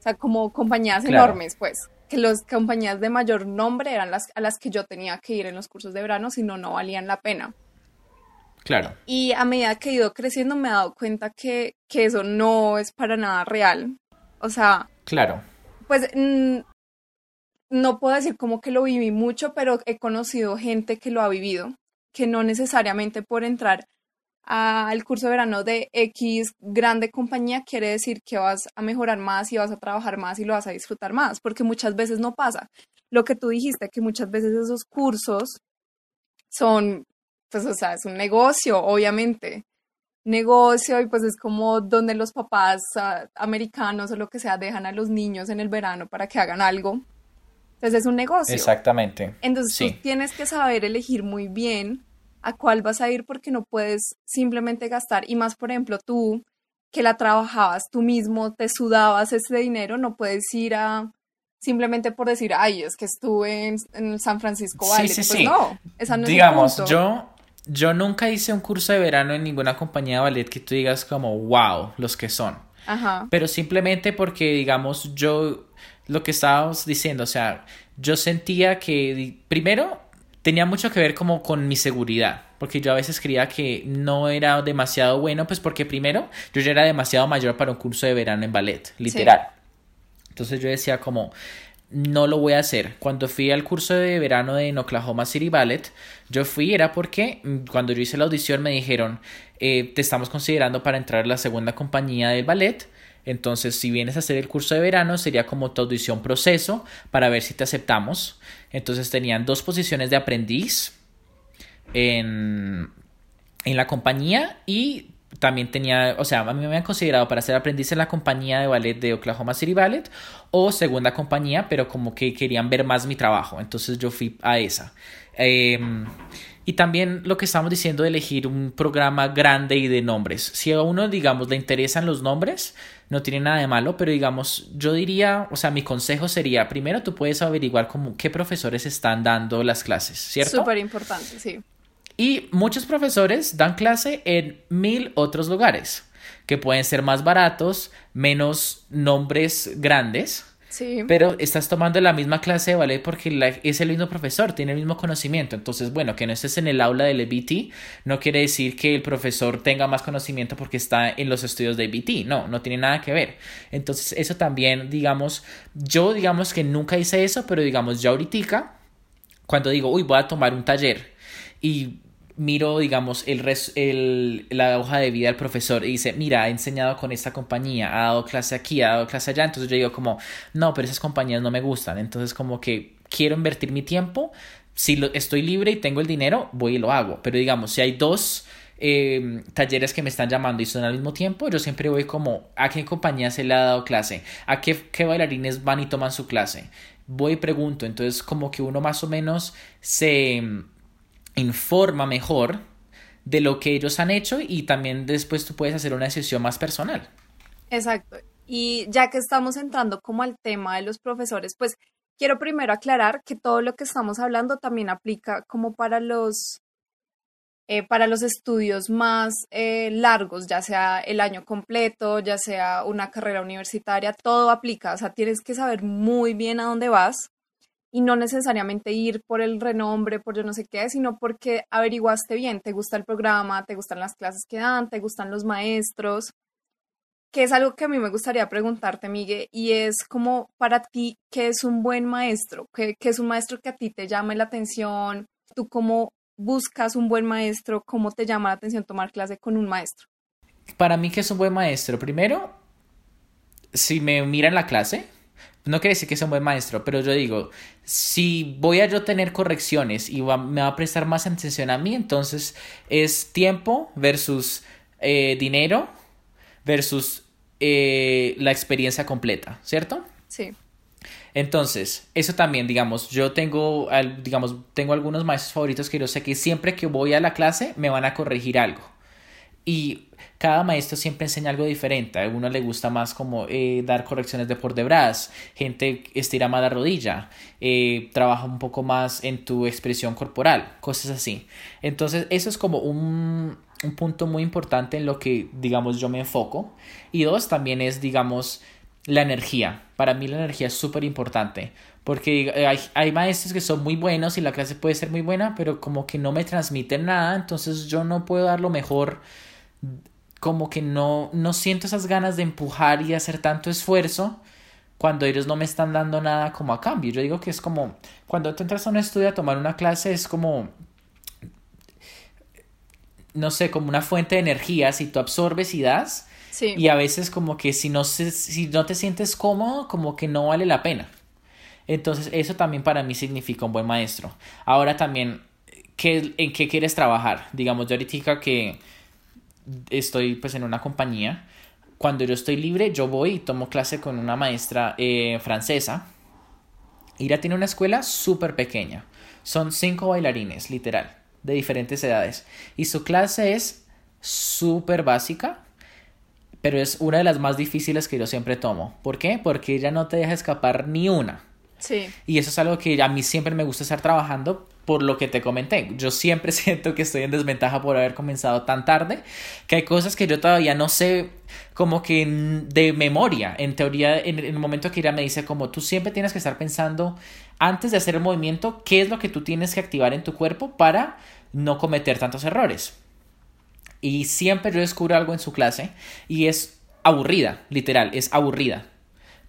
o sea, como compañías enormes, pues, que las compañías de mayor nombre eran las a las que yo tenía que ir en los cursos de verano, si no, no valían la pena.
Claro.
Y a medida que he ido creciendo me he dado cuenta que, que eso no es para nada real. O sea,
Claro.
Pues no puedo decir como que lo viví mucho, pero he conocido gente que lo ha vivido, que no necesariamente por entrar al curso de verano de X grande compañía quiere decir que vas a mejorar más y vas a trabajar más y lo vas a disfrutar más, porque muchas veces no pasa. Lo que tú dijiste, que muchas veces esos cursos son, pues, o sea, es un negocio, obviamente negocio y pues es como donde los papás ah, americanos o lo que sea dejan a los niños en el verano para que hagan algo. Entonces es un negocio.
Exactamente.
Entonces tú tienes que saber elegir muy bien a cuál vas a ir porque no puedes simplemente gastar. Y más, por ejemplo, tú que la trabajabas tú mismo, te sudabas ese dinero, no puedes ir a simplemente por decir, ay, es que estuve en, San Francisco
Valley. Sí,
sí, pues no, esa no
Digamos, es yo yo nunca hice un curso de verano en ninguna compañía de ballet que tú digas como, wow, los que son.
Ajá.
Pero simplemente porque, digamos, yo, lo que estábamos diciendo, o sea, yo sentía que, primero, tenía mucho que ver como con mi seguridad, porque yo a veces creía que no era demasiado bueno, pues porque primero, yo ya era demasiado mayor para un curso de verano en ballet, literal. Entonces yo decía como, no lo voy a hacer. Cuando fui al curso de verano de Oklahoma City Ballet, yo fui, era porque mm, cuando yo hice la audición me dijeron, eh, te estamos considerando para entrar a la segunda compañía del ballet. Entonces, si vienes a hacer el curso de verano, sería como tu audición proceso para ver si te aceptamos. Entonces, tenían dos posiciones de aprendiz en, en la compañía y también tenía, o sea, a mí me habían considerado para ser aprendiz en la compañía de ballet de Oklahoma City Ballet o segunda compañía, pero como que querían ver más mi trabajo, entonces yo fui a esa. Em, y también lo que estamos diciendo de elegir un programa grande y de nombres. Si a uno, digamos, le interesan los nombres, no tiene nada de malo, pero digamos, yo diría, o sea, mi consejo sería, primero tú puedes averiguar como qué profesores están dando las clases, ¿cierto?
Súper importante, sí.
Y muchos profesores dan clase en mil otros lugares, que pueden ser más baratos, menos nombres grandes.
Sí.
Pero estás tomando la misma clase de ballet porque es el mismo profesor, tiene el mismo conocimiento. Entonces, bueno, que no estés en el aula del EBT no quiere decir que el profesor tenga más conocimiento porque está en los estudios de EBT. No, no tiene nada que ver. Entonces, eso también, digamos, yo digamos que nunca hice eso, pero digamos, ya ahorita, cuando digo, uy, voy a tomar un taller y miro, digamos, el, el la hoja de vida del profesor y dice, mira, ha enseñado con esta compañía, ha dado clase aquí, ha dado clase allá, entonces yo digo como, no, pero esas compañías no me gustan, entonces como que quiero invertir mi tiempo, si lo, estoy libre y tengo el dinero, voy y lo hago, pero digamos, si hay dos... Eh, talleres que me están llamando y son al mismo tiempo, yo siempre voy como a qué compañía se le ha dado clase, a qué, qué bailarines van y toman su clase. Voy y pregunto, entonces como que uno más o menos se, informa mejor de lo que ellos han hecho y también después tú puedes hacer una decisión más personal.
Exacto. Y ya que estamos entrando como al tema de los profesores, pues quiero primero aclarar que todo lo que estamos hablando también aplica como para los eh, para los estudios más eh, largos, ya sea el año completo, ya sea una carrera universitaria, todo aplica. O sea, tienes que saber muy bien a dónde vas y no necesariamente ir por el renombre, por yo no sé qué, sino porque averiguaste bien, te gusta el programa, te gustan las clases que dan, te gustan los maestros, que es algo que a mí me gustaría preguntarte, Miguel, y es como para ti, ¿qué es un buen maestro? ¿Qué, es un maestro que a ti te llame la atención? ¿Tú cómo buscas un buen maestro? ¿Cómo te llama la atención tomar clase con un maestro?
Para mí, ¿qué es un buen maestro? Primero, si me mira en la clase, no quiere decir que sea un buen maestro, pero yo digo, si voy a yo tener correcciones y me va a prestar más atención a mí, entonces es tiempo versus eh, dinero versus eh, la experiencia completa, ¿cierto?
Sí.
Entonces, eso también, digamos, yo tengo, digamos, tengo algunos maestros favoritos que yo sé que siempre que voy a la clase me van a corregir algo. Y cada maestro siempre enseña algo diferente. A uno le gusta más como eh, dar correcciones de por detrás, gente estira más la rodilla, eh, trabaja un poco más en tu expresión corporal, cosas así. Entonces, eso es como un, un punto muy importante en lo que, digamos, yo me enfoco. Y dos, también es, digamos, la energía. Para mí la energía es súper importante. Porque hay, hay, maestros que son muy buenos y la clase puede ser muy buena, pero como que no me transmiten nada, entonces yo no puedo dar lo mejor como que no, no siento esas ganas de empujar y hacer tanto esfuerzo cuando ellos no me están dando nada como a cambio. Yo digo que es como, cuando tú entras a un estudio a tomar una clase, es como, no sé, como una fuente de energía, si tú absorbes y das, y a veces como que si no, si no te sientes cómodo, como que no vale la pena. Entonces eso también para mí significa un buen maestro. Ahora también, ¿qué, ¿en qué quieres trabajar? Digamos, yo ahorita que estoy pues en una compañía, cuando yo estoy libre, yo voy y tomo clase con una maestra eh, francesa. Ira tiene una escuela súper pequeña. Son cinco bailarines, literal, de diferentes edades. Y su clase es súper básica, pero es una de las más difíciles que yo siempre tomo. ¿Por qué? Porque ella no te deja escapar ni una.
Sí.
Y eso es algo que a mí siempre me gusta estar trabajando por lo que te comenté. Yo siempre siento que estoy en desventaja por haber comenzado tan tarde, que hay cosas que yo todavía no sé como que de memoria. En teoría, en el momento que ella me dice como tú siempre tienes que estar pensando antes de hacer el movimiento, qué es lo que tú tienes que activar en tu cuerpo para no cometer tantos errores. Y siempre yo descubro algo en su clase y es aburrida, literal, es aburrida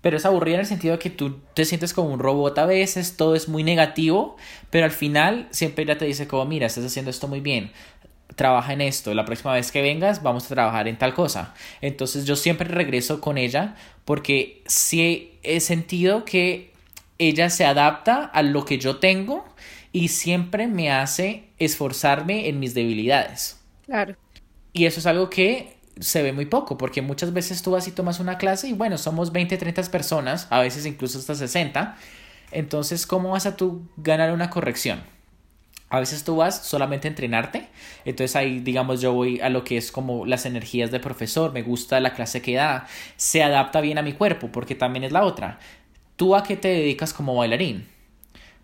pero es aburrida en el sentido de que tú te sientes como un robot a veces, todo es muy negativo, pero al final siempre ella te dice como, mira, estás haciendo esto muy bien, trabaja en esto, la próxima vez que vengas vamos a trabajar en tal cosa. Entonces yo siempre regreso con ella porque sí he sentido que ella se adapta a lo que yo tengo y siempre me hace esforzarme en mis debilidades.
Claro.
Y eso es algo que se ve muy poco, porque muchas veces tú vas y tomas una clase y bueno, somos 20, 30 personas, a veces incluso hasta 60. Entonces, ¿cómo vas a tú ganar una corrección? A veces tú vas solamente a entrenarte, entonces ahí digamos yo voy a lo que es como las energías de profesor, me gusta la clase que da, se adapta bien a mi cuerpo, porque también es la otra. ¿Tú a qué te dedicas como bailarín?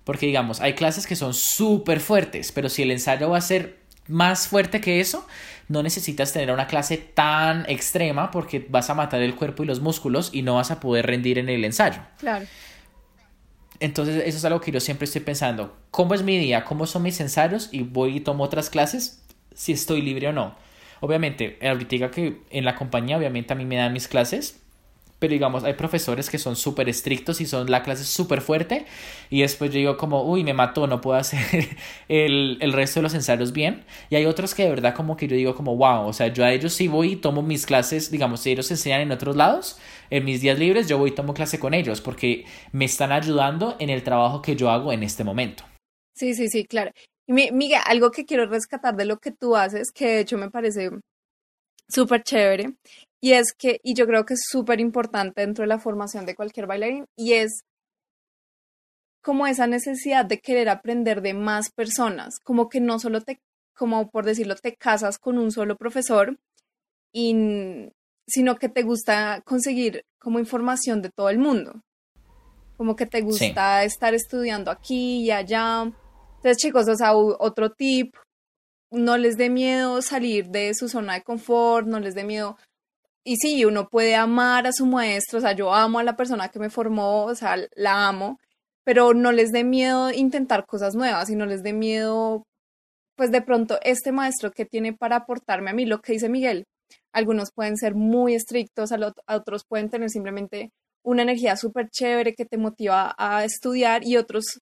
Porque digamos, hay clases que son súper fuertes, pero si el ensayo va a ser más fuerte que eso, no necesitas tener una clase tan extrema porque vas a matar el cuerpo y los músculos y no vas a poder rendir en el ensayo.
Claro.
Entonces, eso es algo que yo siempre estoy pensando. ¿Cómo es mi día? ¿Cómo son mis ensayos? Y voy y tomo otras clases si estoy libre o no. Obviamente, ahorita que en la compañía, obviamente a mí me dan mis clases, pero digamos, hay profesores que son súper estrictos y son la clase súper fuerte y después yo digo como, uy, me mató, no puedo hacer el, el, resto de los ensayos bien. Y hay otros que de verdad como que yo digo como, wow, o sea, yo a ellos sí voy y tomo mis clases, digamos, si ellos enseñan en otros lados, en mis días libres, yo voy y tomo clase con ellos porque me están ayudando en el trabajo que yo hago en este momento.
Sí, sí, sí, claro. Miguel, algo que quiero rescatar de lo que tú haces, que de hecho me parece súper chévere, y es que, y yo creo que es súper importante dentro de la formación de cualquier bailarín, y es como esa necesidad de querer aprender de más personas, como que no solo te, como por decirlo, te casas con un solo profesor, y, sino que te gusta conseguir como información de todo el mundo, como que te gusta estar estudiando aquí y allá. Entonces, chicos, o sea, otro tip, no les dé miedo salir de su zona de confort, no les dé miedo y sí, uno puede amar a su maestro, o sea, yo amo a la persona que me formó, o sea, la amo, pero no les dé miedo intentar cosas nuevas y no les dé miedo, pues de pronto, este maestro que tiene para aportarme a mí, lo que dice Miguel, algunos pueden ser muy estrictos, a, otros pueden tener simplemente una energía súper chévere que te motiva a estudiar y otros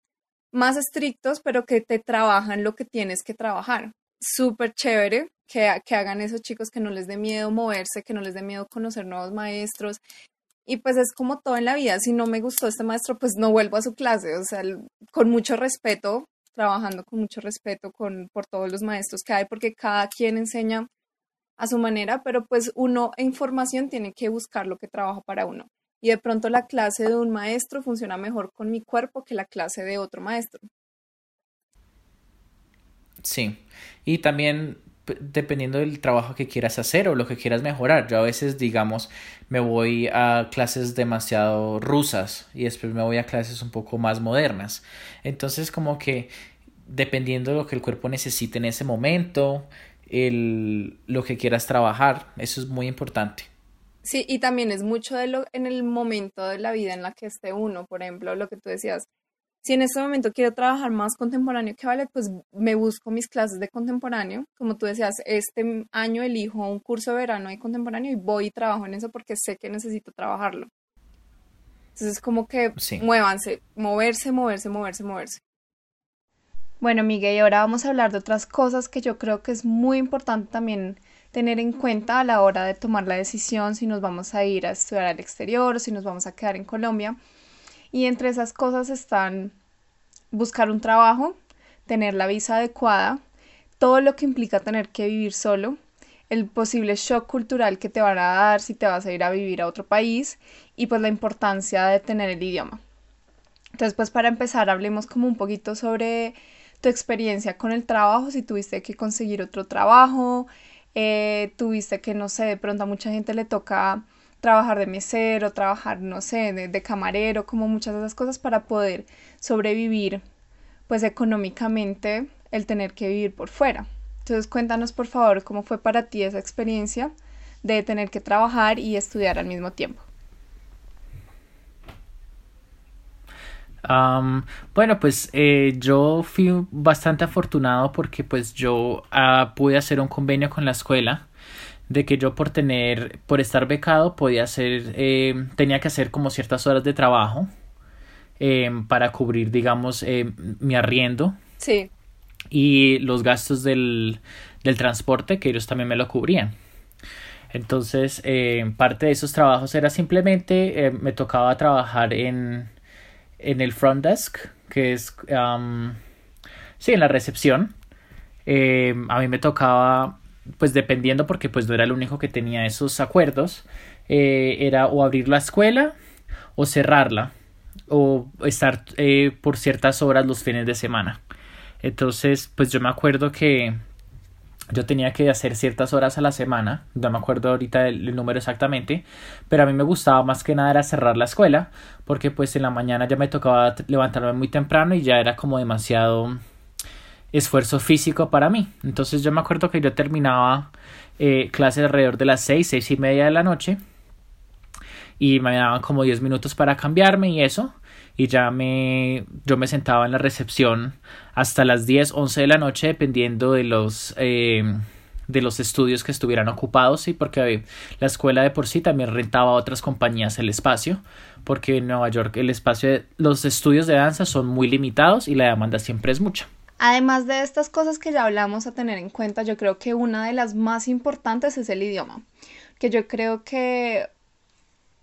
más estrictos, pero que te trabajan lo que tienes que trabajar. Súper chévere que, que hagan esos chicos, que no les dé miedo moverse, que no les dé miedo conocer nuevos maestros. Y pues es como todo en la vida, si no me gustó este maestro, pues no vuelvo a su clase, o sea, con mucho respeto, trabajando con mucho respeto con, por todos los maestros que hay, porque cada quien enseña a su manera, pero pues uno en formación tiene que buscar lo que trabaja para uno. Y de pronto la clase de un maestro funciona mejor con mi cuerpo que la clase de otro maestro.
Sí, y también dependiendo del trabajo que quieras hacer o lo que quieras mejorar. Yo a veces, digamos, me voy a clases demasiado rusas y después me voy a clases un poco más modernas. Entonces, como que dependiendo de lo que el cuerpo necesite en ese momento, el, lo que quieras trabajar, eso es muy importante.
Sí, y también es mucho de lo en el momento de la vida en la que esté uno, por ejemplo, lo que tú decías, si en este momento quiero trabajar más contemporáneo que ballet, pues me busco mis clases de contemporáneo. Como tú decías, este año elijo un curso de verano de contemporáneo y voy y trabajo en eso porque sé que necesito trabajarlo. Entonces es como que muévanse, moverse, moverse, moverse, moverse. Bueno, Miguel, y ahora vamos a hablar de otras cosas que yo creo que es muy importante también tener en cuenta a la hora de tomar la decisión si nos vamos a ir a estudiar al exterior o si nos vamos a quedar en Colombia. Y entre esas cosas están buscar un trabajo, tener la visa adecuada, todo lo que implica tener que vivir solo, el posible shock cultural que te van a dar si te vas a ir a vivir a otro país y pues la importancia de tener el idioma. Entonces pues para empezar hablemos como un poquito sobre tu experiencia con el trabajo, si tuviste que conseguir otro trabajo, eh, tuviste que no sé, de pronto a mucha gente le toca trabajar de mesero, trabajar, no sé, de, camarero, como muchas de esas cosas para poder sobrevivir, pues económicamente, el tener que vivir por fuera. Entonces cuéntanos por favor cómo fue para ti esa experiencia de tener que trabajar y estudiar al mismo tiempo.
bueno, pues eh, yo fui bastante afortunado porque pues yo ah, pude hacer un convenio con la escuela de que yo por tener, por estar becado, podía hacer, eh, tenía que hacer como ciertas horas de trabajo eh, para cubrir, digamos, eh, mi arriendo.
Sí.
Y los gastos del, del transporte, que ellos también me lo cubrían. Entonces, parte de esos trabajos era simplemente, me tocaba trabajar en, en el front desk, que es, sí, en la recepción. a mí me tocaba pues dependiendo porque pues no era el único que tenía esos acuerdos, eh, era o abrir la escuela o cerrarla o estar eh, por ciertas horas los fines de semana. Entonces, pues yo me acuerdo que yo tenía que hacer ciertas horas a la semana, no me acuerdo ahorita el, número exactamente, pero a mí me gustaba más que nada era cerrar la escuela, porque pues en la mañana ya me tocaba levantarme muy temprano y ya era como demasiado esfuerzo físico para mí. Entonces yo me acuerdo que yo terminaba eh, clases alrededor de las seis, seis y media de la noche y me daban como diez minutos para cambiarme y eso y ya me yo me sentaba en la recepción hasta las diez, once de la noche dependiendo de los eh, de los estudios que estuvieran ocupados y porque la escuela de por sí también rentaba a otras compañías el espacio porque en Nueva York el espacio los estudios de danza son muy limitados y la demanda siempre es mucha.
Además de estas cosas que ya hablamos a tener en cuenta, yo creo que una de las más importantes es el idioma, que yo creo que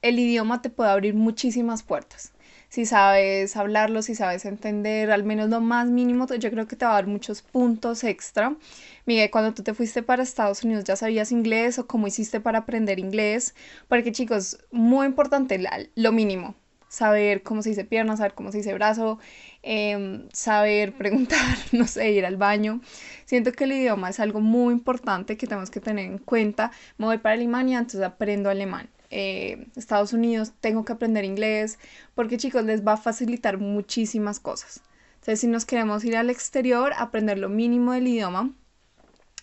el idioma te puede abrir muchísimas puertas. Si sabes hablarlo, si sabes entender al menos lo más mínimo, yo creo que te va a dar muchos puntos extra. Miguel, cuando tú te fuiste para Estados Unidos, ¿ya sabías inglés o cómo hiciste para aprender inglés? Porque chicos, muy importante, lo mínimo, saber cómo se dice pierna, saber cómo se dice brazo, Em, saber preguntar, no sé, ir al baño. Siento que el idioma es algo muy importante que tenemos que tener en cuenta. Me voy para Alemania, entonces aprendo alemán. Eh, Estados Unidos, tengo que aprender inglés, porque chicos, les va a facilitar muchísimas cosas. Entonces, si nos queremos ir al exterior, aprender lo mínimo del idioma.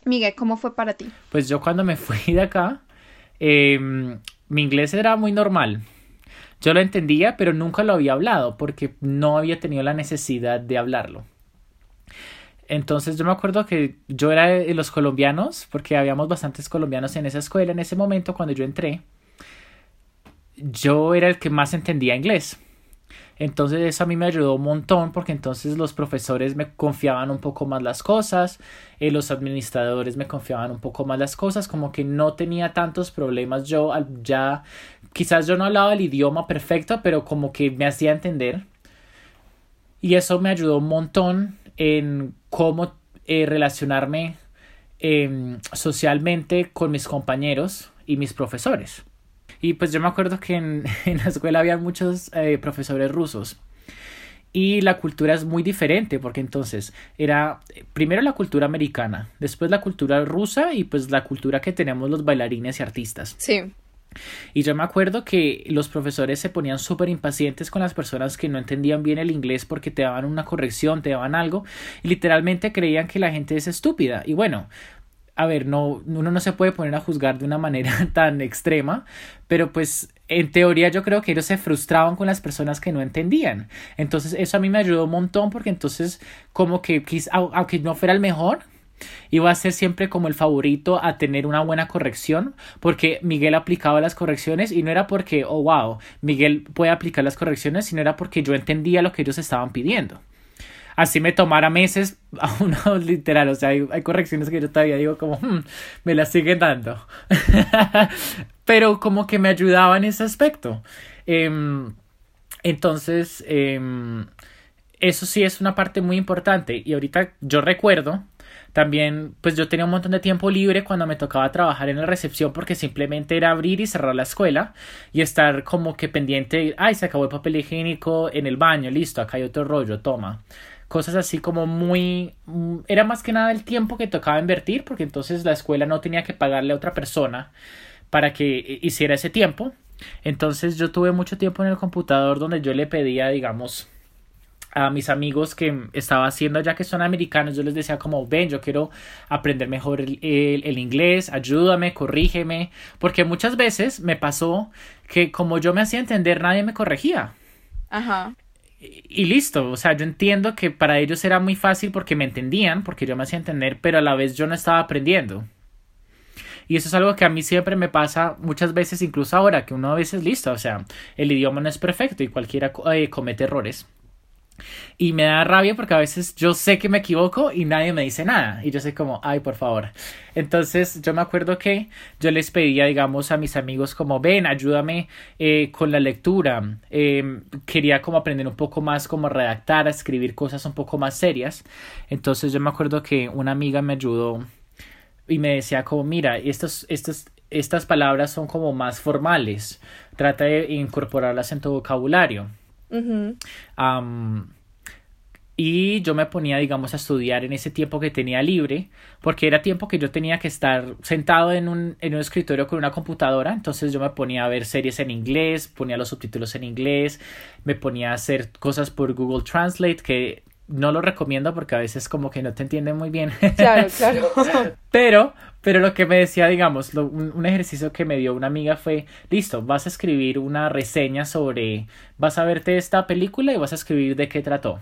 Miguel, ¿cómo fue para ti?
Pues yo cuando me fui de acá, em, mi inglés era muy normal. Yo lo entendía, pero nunca lo había hablado porque no había tenido la necesidad de hablarlo. Entonces yo me acuerdo que yo era de los colombianos, porque habíamos bastantes colombianos en esa escuela en ese momento cuando yo entré. Yo era el que más entendía inglés. Entonces eso a mí me ayudó un montón porque entonces los profesores me confiaban un poco más las cosas, eh, los administradores me confiaban un poco más las cosas, como que no tenía tantos problemas yo ya quizás yo no hablaba el idioma perfecto, pero como que me hacía entender. Y eso me ayudó un montón en cómo eh, relacionarme em, socialmente con mis compañeros y mis profesores. Y pues yo me acuerdo que en, la escuela había muchos eh, profesores rusos. Y la cultura es muy diferente porque entonces era primero la cultura americana, después la cultura rusa y pues la cultura que tenemos los bailarines y artistas.
Sí.
Y yo me acuerdo que los profesores se ponían súper impacientes con las personas que no entendían bien el inglés porque te daban una corrección, te daban algo, y literalmente creían que la gente es estúpida. Y bueno, a ver, no, uno no se puede poner a juzgar de una manera tan extrema, pero pues en teoría yo creo que ellos se frustraban con las personas que no entendían. Entonces eso a mí me ayudó un montón porque entonces como que aunque no fuera el mejor, iba a ser siempre como el favorito a tener una buena corrección porque Miguel aplicaba las correcciones y no era porque, oh wow, Miguel puede aplicar las correcciones, sino era porque yo entendía lo que ellos estaban pidiendo. Así me tomara meses, aún no literal, o sea, hay, correcciones que yo todavía digo como, hmm, me las siguen dando. Pero como que me ayudaba en ese aspecto. Em, entonces, em, eso sí es una parte muy importante. Y ahorita yo recuerdo también, pues yo tenía un montón de tiempo libre cuando me tocaba trabajar en la recepción porque simplemente era abrir y cerrar la escuela y estar como que pendiente, ay, se acabó el papel higiénico en el baño, listo, acá hay otro rollo, toma. Cosas así como muy... Mm, era más que nada el tiempo que tocaba invertir porque entonces la escuela no tenía que pagarle a otra persona para que hiciera ese tiempo. Entonces yo tuve mucho tiempo en el computador donde yo le pedía, digamos, a mis amigos que estaba haciendo ya que son americanos, yo les decía como, ven, yo quiero aprender mejor el, el, inglés, ayúdame, corrígeme, porque muchas veces me pasó que como yo me hacía entender, nadie me corregía.
Ajá.
Y, listo, o sea, yo entiendo que para ellos era muy fácil porque me entendían, porque yo me hacía entender, pero a la vez yo no estaba aprendiendo. Y eso es algo que a mí siempre me pasa muchas veces, incluso ahora, que uno a veces listo, o sea, el idioma no es perfecto y cualquiera eh, comete errores. Y me da rabia porque a veces yo sé que me equivoco y nadie me dice nada. Y yo sé como, ay, por favor. Entonces yo me acuerdo que yo les pedía, digamos, a mis amigos como, ven, ayúdame eh, con la lectura. Em, quería como aprender un poco más como redactar, a escribir cosas un poco más serias. Entonces yo me acuerdo que una amiga me ayudó y me decía como, mira, estos, estos, estas palabras son como más formales. Trata de incorporarlas en tu vocabulario y yo me ponía, digamos, a estudiar en ese tiempo que tenía libre, porque era tiempo que yo tenía que estar sentado en un, en un escritorio con una computadora, entonces yo me ponía a ver series en inglés, ponía los subtítulos en inglés, me ponía a hacer cosas por Google Translate, que no lo recomiendo porque a veces como que no te entienden muy bien.
Claro, claro.
Pero, pero lo que me decía, digamos, un, ejercicio que me dio una amiga fue, listo, vas a escribir una reseña sobre, vas a verte esta película y vas a escribir de qué trató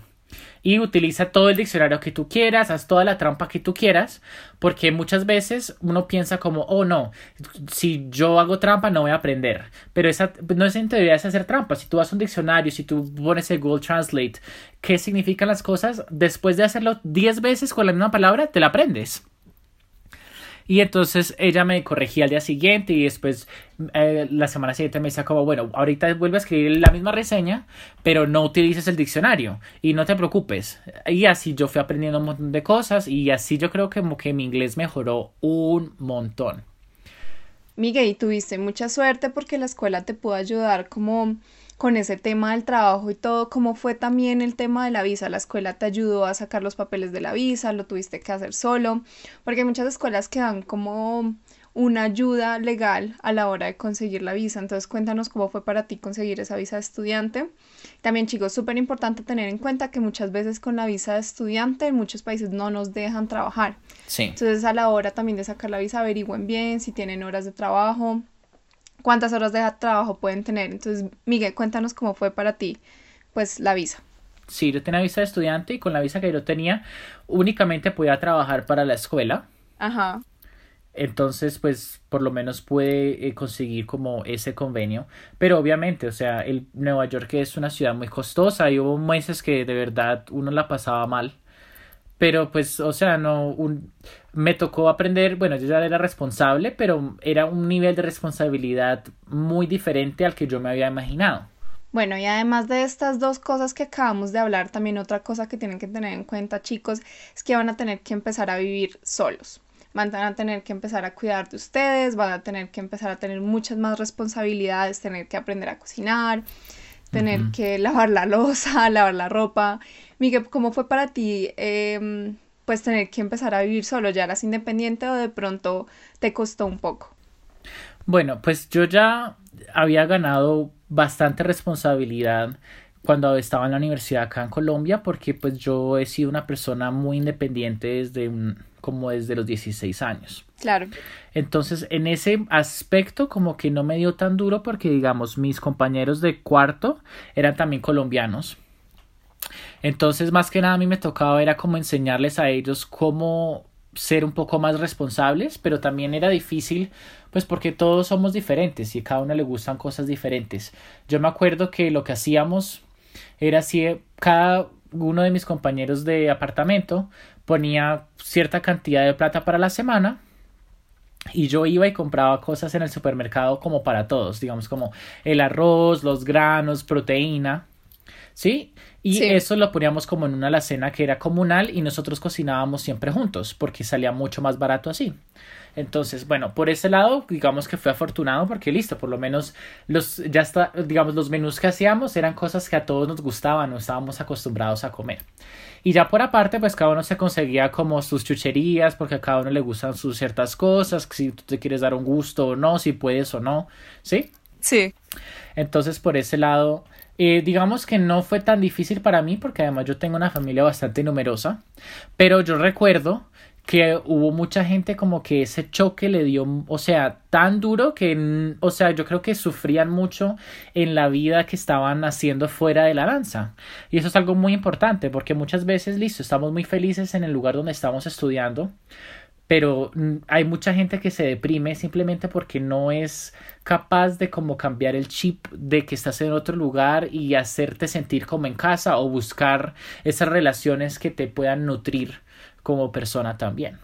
y utiliza todo el diccionario que tú quieras, haz toda la trampa que tú quieras, porque muchas veces uno piensa como, oh no, si yo hago trampa no voy a aprender, pero esa no es en teoría es hacer trampa, si tú vas un diccionario, si tú pones el Google Translate, qué significan las cosas, después de hacerlo 10 veces con la misma palabra, te la aprendes. Y entonces ella me corregía al día siguiente y después eh, la semana siguiente me decía como, bueno, ahorita vuelve a escribir la misma reseña, pero no utilices el diccionario y no te preocupes. Y así yo fui aprendiendo un montón de cosas y así yo creo que, que mi inglés mejoró un montón.
Miguel, tuviste mucha suerte porque la escuela te pudo ayudar como con ese tema del trabajo y todo, ¿cómo fue también el tema de la visa? ¿La escuela te ayudó a sacar los papeles de la visa? ¿Lo tuviste que hacer solo? Porque hay muchas escuelas que dan como una ayuda legal a la hora de conseguir la visa. Entonces cuéntanos cómo fue para ti conseguir esa visa de estudiante. También chicos, súper importante tener en cuenta que muchas veces con la visa de estudiante en muchos países no nos dejan trabajar.
Sí.
Entonces a la hora también de sacar la visa averigüen bien si tienen horas de trabajo, cuántas horas de trabajo pueden tener. Entonces, Miguel, cuéntanos cómo fue para ti, pues, la visa.
Sí, yo tenía visa de estudiante y con la visa que yo tenía únicamente podía trabajar para la escuela.
Ajá.
Entonces, pues, por lo menos pude eh, conseguir como ese convenio. Pero obviamente, o sea, el Nueva York es una ciudad muy costosa y hubo meses que de verdad uno la pasaba mal pero pues, o sea, no, un, me tocó aprender, bueno, yo ya era responsable, pero era un nivel de responsabilidad muy diferente al que yo me había imaginado.
Bueno, y además de estas dos cosas que acabamos de hablar, también otra cosa que tienen que tener en cuenta, chicos, es que van a tener que empezar a vivir solos. Van a tener que empezar a cuidar de ustedes, van a tener que empezar a tener muchas más responsabilidades, tener que aprender a cocinar, tener que lavar la losa, lavar la ropa. Miguel, ¿cómo fue para ti em, pues tener que empezar a vivir solo? ¿Ya eras independiente o de pronto te costó un poco?
Bueno, pues yo ya había ganado bastante responsabilidad cuando estaba en la universidad acá en Colombia porque pues yo he sido una persona muy independiente desde como desde los 16 años.
Claro.
Entonces, en ese aspecto como que no me dio tan duro porque digamos mis compañeros de cuarto eran también colombianos. Entonces, más que nada a mí me tocaba era como enseñarles a ellos cómo ser un poco más responsables, pero también era difícil, pues porque todos somos diferentes y a cada uno le gustan cosas diferentes. Yo me acuerdo que lo que hacíamos era así, cada uno de mis compañeros de apartamento ponía cierta cantidad de plata para la semana y yo iba y compraba cosas en el supermercado como para todos, digamos como el arroz, los granos, proteína, ¿sí? Y eso lo poníamos como en una alacena que era comunal y nosotros cocinábamos siempre juntos porque salía mucho más barato así. Entonces, bueno, por ese lado, digamos que fue afortunado porque listo, por lo menos los, ya está, digamos, los menús que hacíamos eran cosas que a todos nos gustaban, no estábamos acostumbrados a comer. Y ya por aparte, pues cada uno se conseguía como sus chucherías porque a cada uno le gustan sus ciertas cosas, si tú te quieres dar un gusto o no, si puedes o no, ¿sí?
Sí.
Entonces, por ese lado, eh, digamos que no fue tan difícil para mí porque además yo tengo una familia bastante numerosa, pero yo recuerdo que hubo mucha gente como que ese choque le dio, o sea, tan duro que, o sea, yo creo que sufrían mucho en la vida que estaban haciendo fuera de la danza. Y eso es algo muy importante porque muchas veces, listo, estamos muy felices en el lugar donde estamos estudiando, pero hay mucha gente que se deprime simplemente porque no es capaz de como cambiar el chip de que estás en otro lugar y hacerte sentir como en casa o buscar esas relaciones que te puedan nutrir como persona también.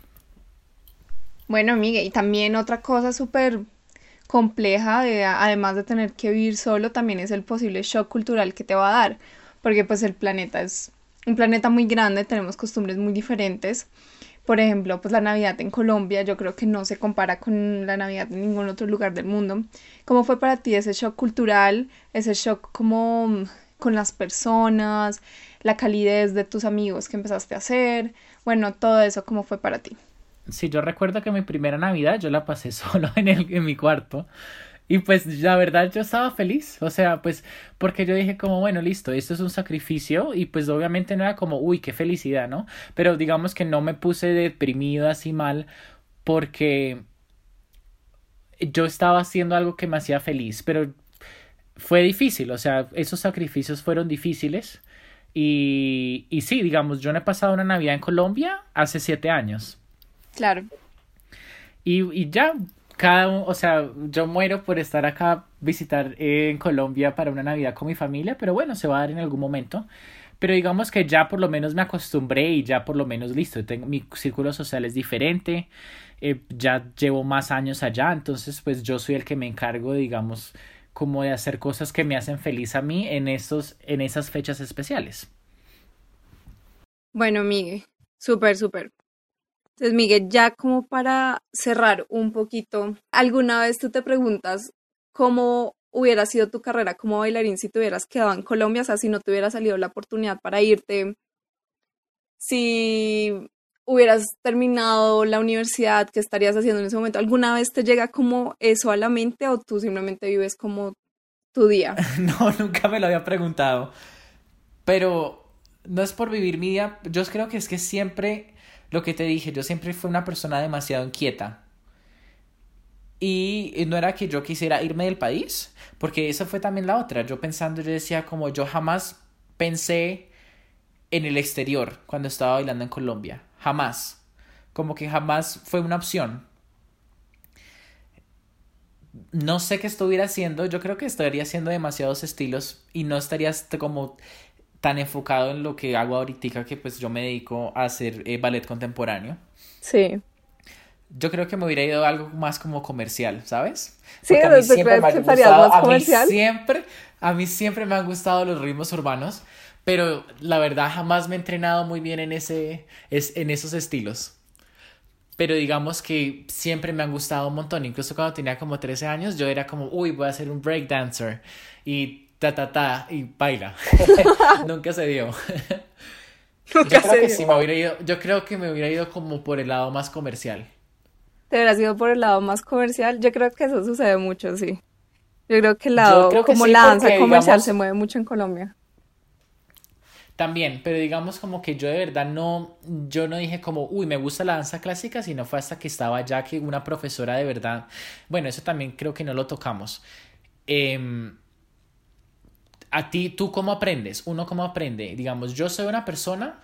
Bueno, Miguel, y también otra cosa súper compleja, de, además de tener que vivir solo, también es el posible shock cultural que te va a dar, porque pues el planeta es un planeta muy grande, tenemos costumbres muy diferentes por ejemplo, pues la Navidad en Colombia yo creo que no se compara con la Navidad en ningún otro lugar del mundo. ¿Cómo fue para ti ese shock cultural, ese shock como mm, con las personas, la calidez de tus amigos que empezaste a hacer? Bueno, todo eso, ¿cómo fue para ti?
Sí, yo recuerdo que mi primera Navidad yo la pasé solo en, el, en mi cuarto. Y pues la verdad yo estaba feliz, o sea, pues porque yo dije como, bueno, listo, esto es un sacrificio y pues obviamente no era como, uy, qué felicidad, ¿no? Pero digamos que no me puse deprimido así mal porque yo estaba haciendo algo que me hacía feliz, pero fue difícil, o sea, esos sacrificios fueron difíciles y, y sí, digamos, yo no he pasado una Navidad en Colombia hace siete años.
Claro.
Y, y ya, cada o sea, yo muero por estar acá, visitar en Colombia para una Navidad con mi familia, pero bueno, se va a dar en algún momento. Pero digamos que ya por lo menos me acostumbré y ya por lo menos listo, tengo, mi círculo social es diferente, eh, ya llevo más años allá, entonces pues yo soy el que me encargo, digamos, como de hacer cosas que me hacen feliz a mí en, esos, en esas fechas especiales.
Bueno, Miguel, súper, súper. Entonces, Miguel, ya como para cerrar un poquito, ¿alguna vez tú te preguntas cómo hubiera sido tu carrera como bailarín si te hubieras quedado en Colombia? O sea, si no te hubiera salido la oportunidad para irte, si hubieras terminado la universidad, ¿qué estarías haciendo en ese momento? ¿Alguna vez te llega como eso a la mente o tú simplemente vives como tu día?
No, nunca me lo había preguntado. Pero no es por vivir mi día, yo creo que es que siempre lo que te dije, yo siempre fui una persona demasiado inquieta. Y no era que yo quisiera irme del país, porque esa fue también la otra. Yo pensando, yo decía como yo jamás pensé en el exterior cuando estaba bailando en Colombia. Jamás. Como que jamás fue una opción. No sé qué estuviera haciendo. Yo creo que estaría haciendo demasiados estilos y no estaría como tan enfocado en lo que hago ahorita que pues yo me dedico a hacer eh, ballet contemporáneo.
Sí.
Yo creo que me hubiera ido a algo más como comercial, ¿sabes?
Sí, a mí siempre me gustado, a mí
siempre, a mí siempre me han gustado los ritmos urbanos, pero la verdad jamás me he entrenado muy bien en ese, es, en esos estilos. Pero digamos que siempre me han gustado un montón. Incluso cuando tenía como 13 años, yo era como, uy, voy a ser un breakdancer. Y ta, ta, ta, y baila. Nunca se dio. Nunca yo creo que sí me hubiera ido, yo creo que me hubiera ido como por el lado más comercial.
¿Te hubieras ido por el lado más comercial? Yo creo que eso sucede mucho, sí. Yo creo que el lado, como la danza comercial se mueve mucho en Colombia.
También, pero digamos como que yo de verdad no, yo no dije como, uy, me gusta la danza clásica, sino fue hasta que estaba ya que una profesora de verdad, bueno, eso también creo que no lo tocamos. Eh, a ti, ¿tú cómo aprendes? Uno cómo aprende. Digamos, yo soy una persona,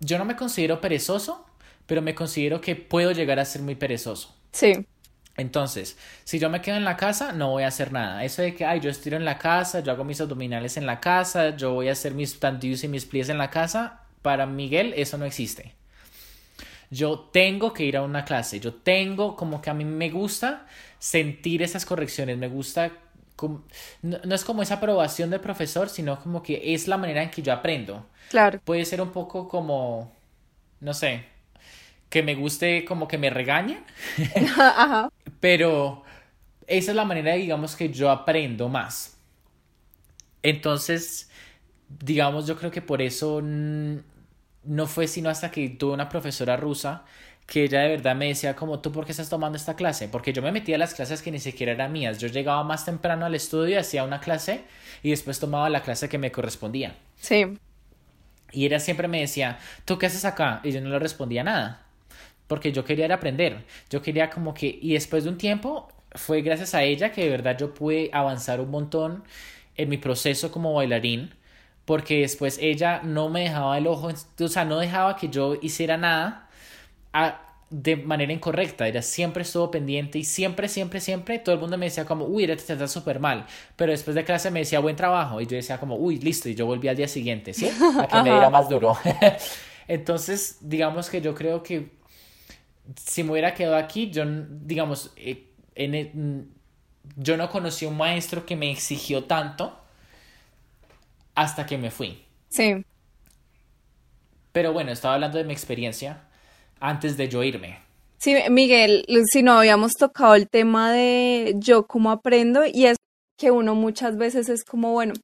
yo no me considero perezoso, pero me considero que puedo llegar a ser muy perezoso.
Sí.
Entonces, si yo me quedo en la casa, no voy a hacer nada. Eso de que, ay, yo estiro en la casa, yo hago mis abdominales en la casa, yo voy a hacer mis tantillos y mis plies en la casa, para Miguel eso no existe. Yo tengo que ir a una clase, yo tengo como que a mí me gusta sentir esas correcciones, me gusta no, es como esa aprobación del profesor, sino como que es la manera en que yo aprendo.
Claro.
Puede ser un poco como, no sé, que me guste como que me regañen. Ajá. Pero esa es la manera, digamos, que yo aprendo más. Entonces, digamos, yo creo que por eso no fue sino hasta que tuve una profesora rusa que ella de verdad me decía como tú por qué estás tomando esta clase porque yo me metía a las clases que ni siquiera eran mías. Yo llegaba más temprano al estudio hacía una clase y después tomaba la clase que me correspondía.
Sí.
Y ella siempre me decía tú qué haces acá y yo no le respondía nada porque yo quería aprender. Yo quería como que y después de un tiempo fue gracias a ella que de verdad yo pude avanzar un montón en mi proceso como bailarín porque después ella no me dejaba el ojo o sea no dejaba que yo hiciera nada de manera incorrecta, ella siempre estuvo pendiente y siempre, siempre, siempre todo el mundo me decía como, uy, te trata súper mal, pero después de clase me decía buen trabajo y yo decía como, uy, listo, y yo volví al día siguiente, ¿sí? A que me diera más duro. Entonces, digamos que yo creo que si me hubiera quedado aquí, yo, digamos, eh, en e, yo no conocí un maestro que me exigió tanto hasta que me fui.
Sí.
Pero bueno, estaba hablando de mi experiencia antes de yo irme.
Sí, Miguel, si no habíamos tocado el tema de yo cómo aprendo y es que uno muchas veces es como, bueno,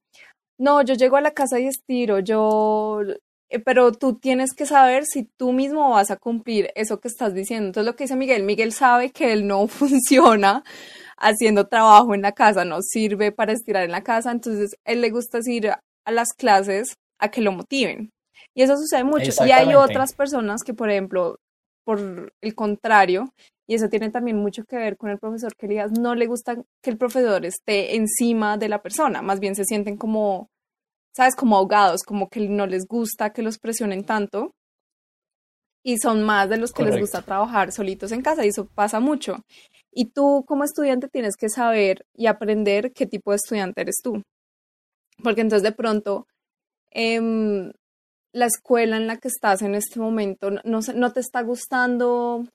no, yo llego a la casa y estiro, yo, eh, pero tú tienes que saber si tú mismo vas a cumplir eso que estás diciendo. Entonces lo que dice Miguel, Miguel sabe que él no funciona haciendo trabajo en la casa, no sirve para estirar en la casa, entonces él le gusta ir a las clases a que lo motiven. Y eso sucede mucho. Y hay otras personas que, por ejemplo, por el contrario, y eso tiene también mucho que ver con el profesor que no le gusta que el profesor esté encima de la persona, más bien se sienten como, ¿sabes? Como ahogados, como que no les gusta que los presionen tanto. Y son más de los que les gusta trabajar solitos en casa, y eso pasa mucho. Y tú como estudiante tienes que saber y aprender qué tipo de estudiante eres tú. Porque entonces de pronto eh, la escuela en la que estás en este momento, no, no te está gustando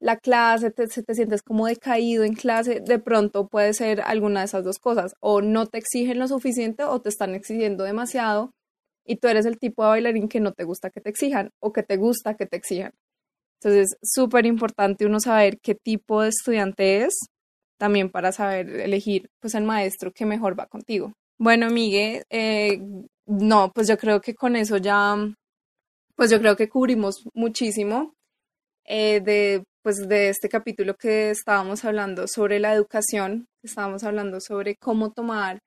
la clase, te, te sientes como decaído en clase, de pronto puede ser alguna de esas dos cosas, o no te exigen lo suficiente o te están exigiendo demasiado y tú eres el tipo de bailarín que no te gusta que te exijan o que te gusta que te exijan. Entonces, es súper importante uno saber qué tipo de estudiante es, también para saber elegir pues el maestro que mejor va contigo. Bueno, Miguel, eh, no, pues yo creo que con eso ya, pues yo creo que cubrimos muchísimo eh, de, pues de este capítulo que estábamos hablando sobre la educación, estábamos hablando sobre cómo tomar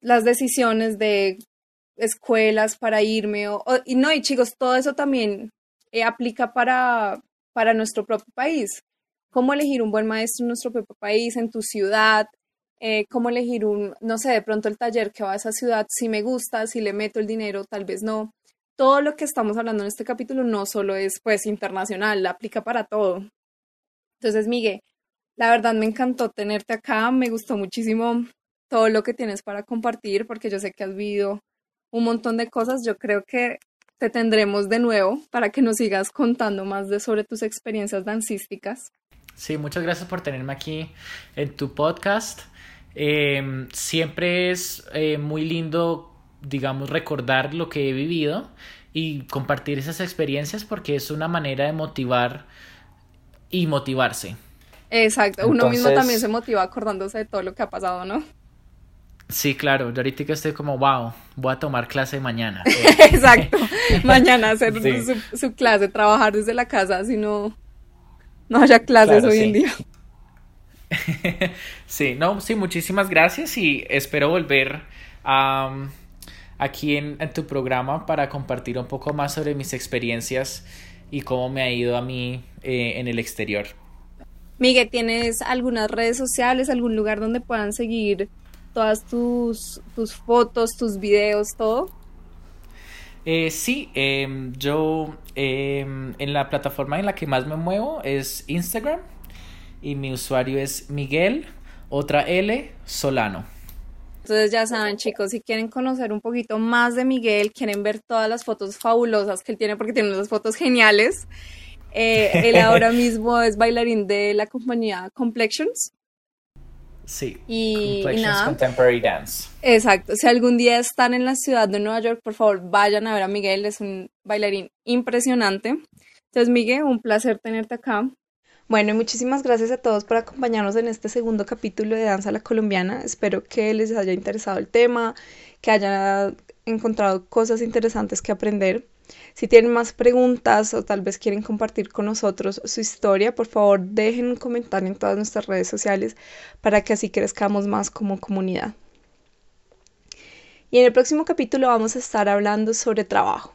las decisiones de escuelas para irme, o, y no, y chicos, todo eso también eh, aplica para, para nuestro propio país. Cómo elegir un buen maestro en nuestro propio país, en tu ciudad, eh, cómo elegir un, no sé, de pronto el taller que va a esa ciudad, si me gusta, si le meto el dinero, tal vez no. Todo lo que estamos hablando en este capítulo no solo es pues internacional, la aplica para todo. Entonces, Miguel, la verdad me encantó tenerte acá, me gustó muchísimo todo lo que tienes para compartir, porque yo sé que has vivido un montón de cosas. Yo creo que te tendremos de nuevo para que nos sigas contando más de sobre tus experiencias dancísticas.
Sí, muchas gracias por tenerme aquí en tu podcast. Em, siempre es eh, muy lindo, digamos, recordar lo que he vivido y compartir esas experiencias porque es una manera de motivar y motivarse.
Exacto, uno mismo también se motiva acordándose de todo lo que ha pasado, ¿no?
Sí, claro, yo ahorita que estoy como, wow, voy a tomar clase mañana.
Exacto, mañana hacer su, clase, trabajar desde la casa, si no, no haya clases hoy en día.
sí, no, sí, muchísimas gracias y espero volver aquí en, tu programa para compartir un poco más sobre mis experiencias y cómo me ha ido a mí eh, en el exterior.
Miguel, ¿tienes algunas redes sociales, algún lugar donde puedan seguir todas tus, tus fotos, tus videos, todo?
Eh, sí, em, yo em, en la plataforma en la que más me muevo es Instagram y mi usuario es Miguel, otra L, Solano.
Entonces ya saben chicos, si quieren conocer un poquito más de Miguel, quieren ver todas las fotos fabulosas que él tiene, porque tiene unas fotos geniales, eh, él ahora mismo es bailarín de la compañía Complexions.
Sí, y, Complexions Contemporary Dance.
Exacto, si algún día están en la ciudad de Nueva York, por favor vayan a ver a Miguel, es un bailarín impresionante. Entonces Miguel, un placer tenerte acá. Bueno, muchísimas gracias a todos por acompañarnos en este segundo capítulo de Danza la Colombiana. Espero que les haya interesado el tema, que hayan encontrado cosas interesantes que aprender. Si tienen más preguntas o tal vez quieren compartir con nosotros su historia, por favor dejen un comentario en todas nuestras redes sociales para que así crezcamos más como comunidad. Y en el próximo capítulo vamos a estar hablando sobre trabajo.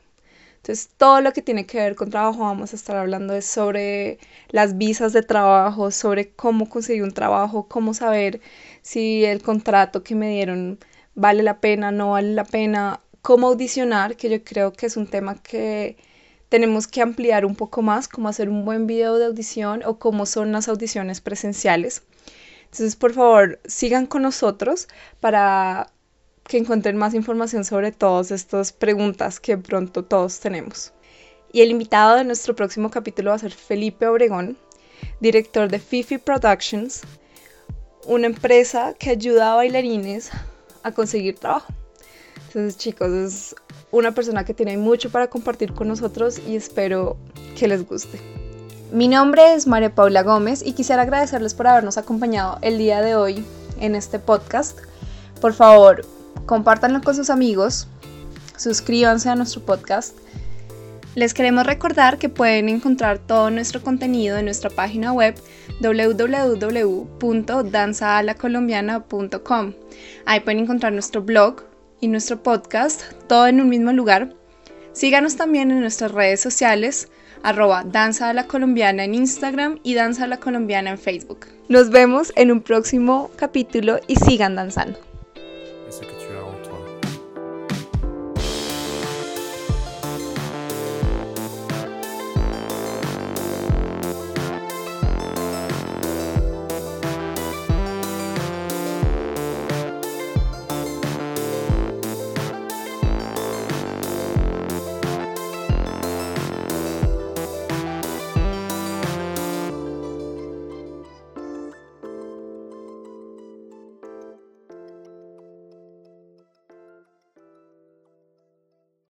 Entonces, todo lo que tiene que ver con trabajo, vamos a estar hablando sobre las visas de trabajo, sobre cómo conseguir un trabajo, cómo saber si el contrato que me dieron vale la pena, no vale la pena, cómo audicionar, que yo creo que es un tema que tenemos que ampliar un poco más cómo hacer un buen video de audición o cómo son las audiciones presenciales. Entonces, por favor, sigan con nosotros para que encuentren más información sobre todas estas preguntas que pronto todos tenemos. Y el invitado de nuestro próximo capítulo va a ser Felipe Obregón, director de Fifi Productions, una empresa que ayuda a bailarines a conseguir trabajo. Entonces, chicos, es una persona que tiene mucho para compartir con nosotros y espero que les guste. Mi nombre es María Paula Gómez y quisiera agradecerles por habernos acompañado el día de hoy en este podcast. Por favor, compártanlo con sus amigos, suscríbanse a nuestro podcast. Les queremos recordar que pueden encontrar todo nuestro contenido en nuestra página web www.danzaalacolombiana.com. Ahí pueden encontrar nuestro blog y nuestro podcast, todo en un mismo lugar. Síganos también en nuestras redes sociales, arroba Danza a la Colombiana en Instagram y Danza a la Colombiana en Facebook. Nos vemos en un próximo capítulo y sigan danzando.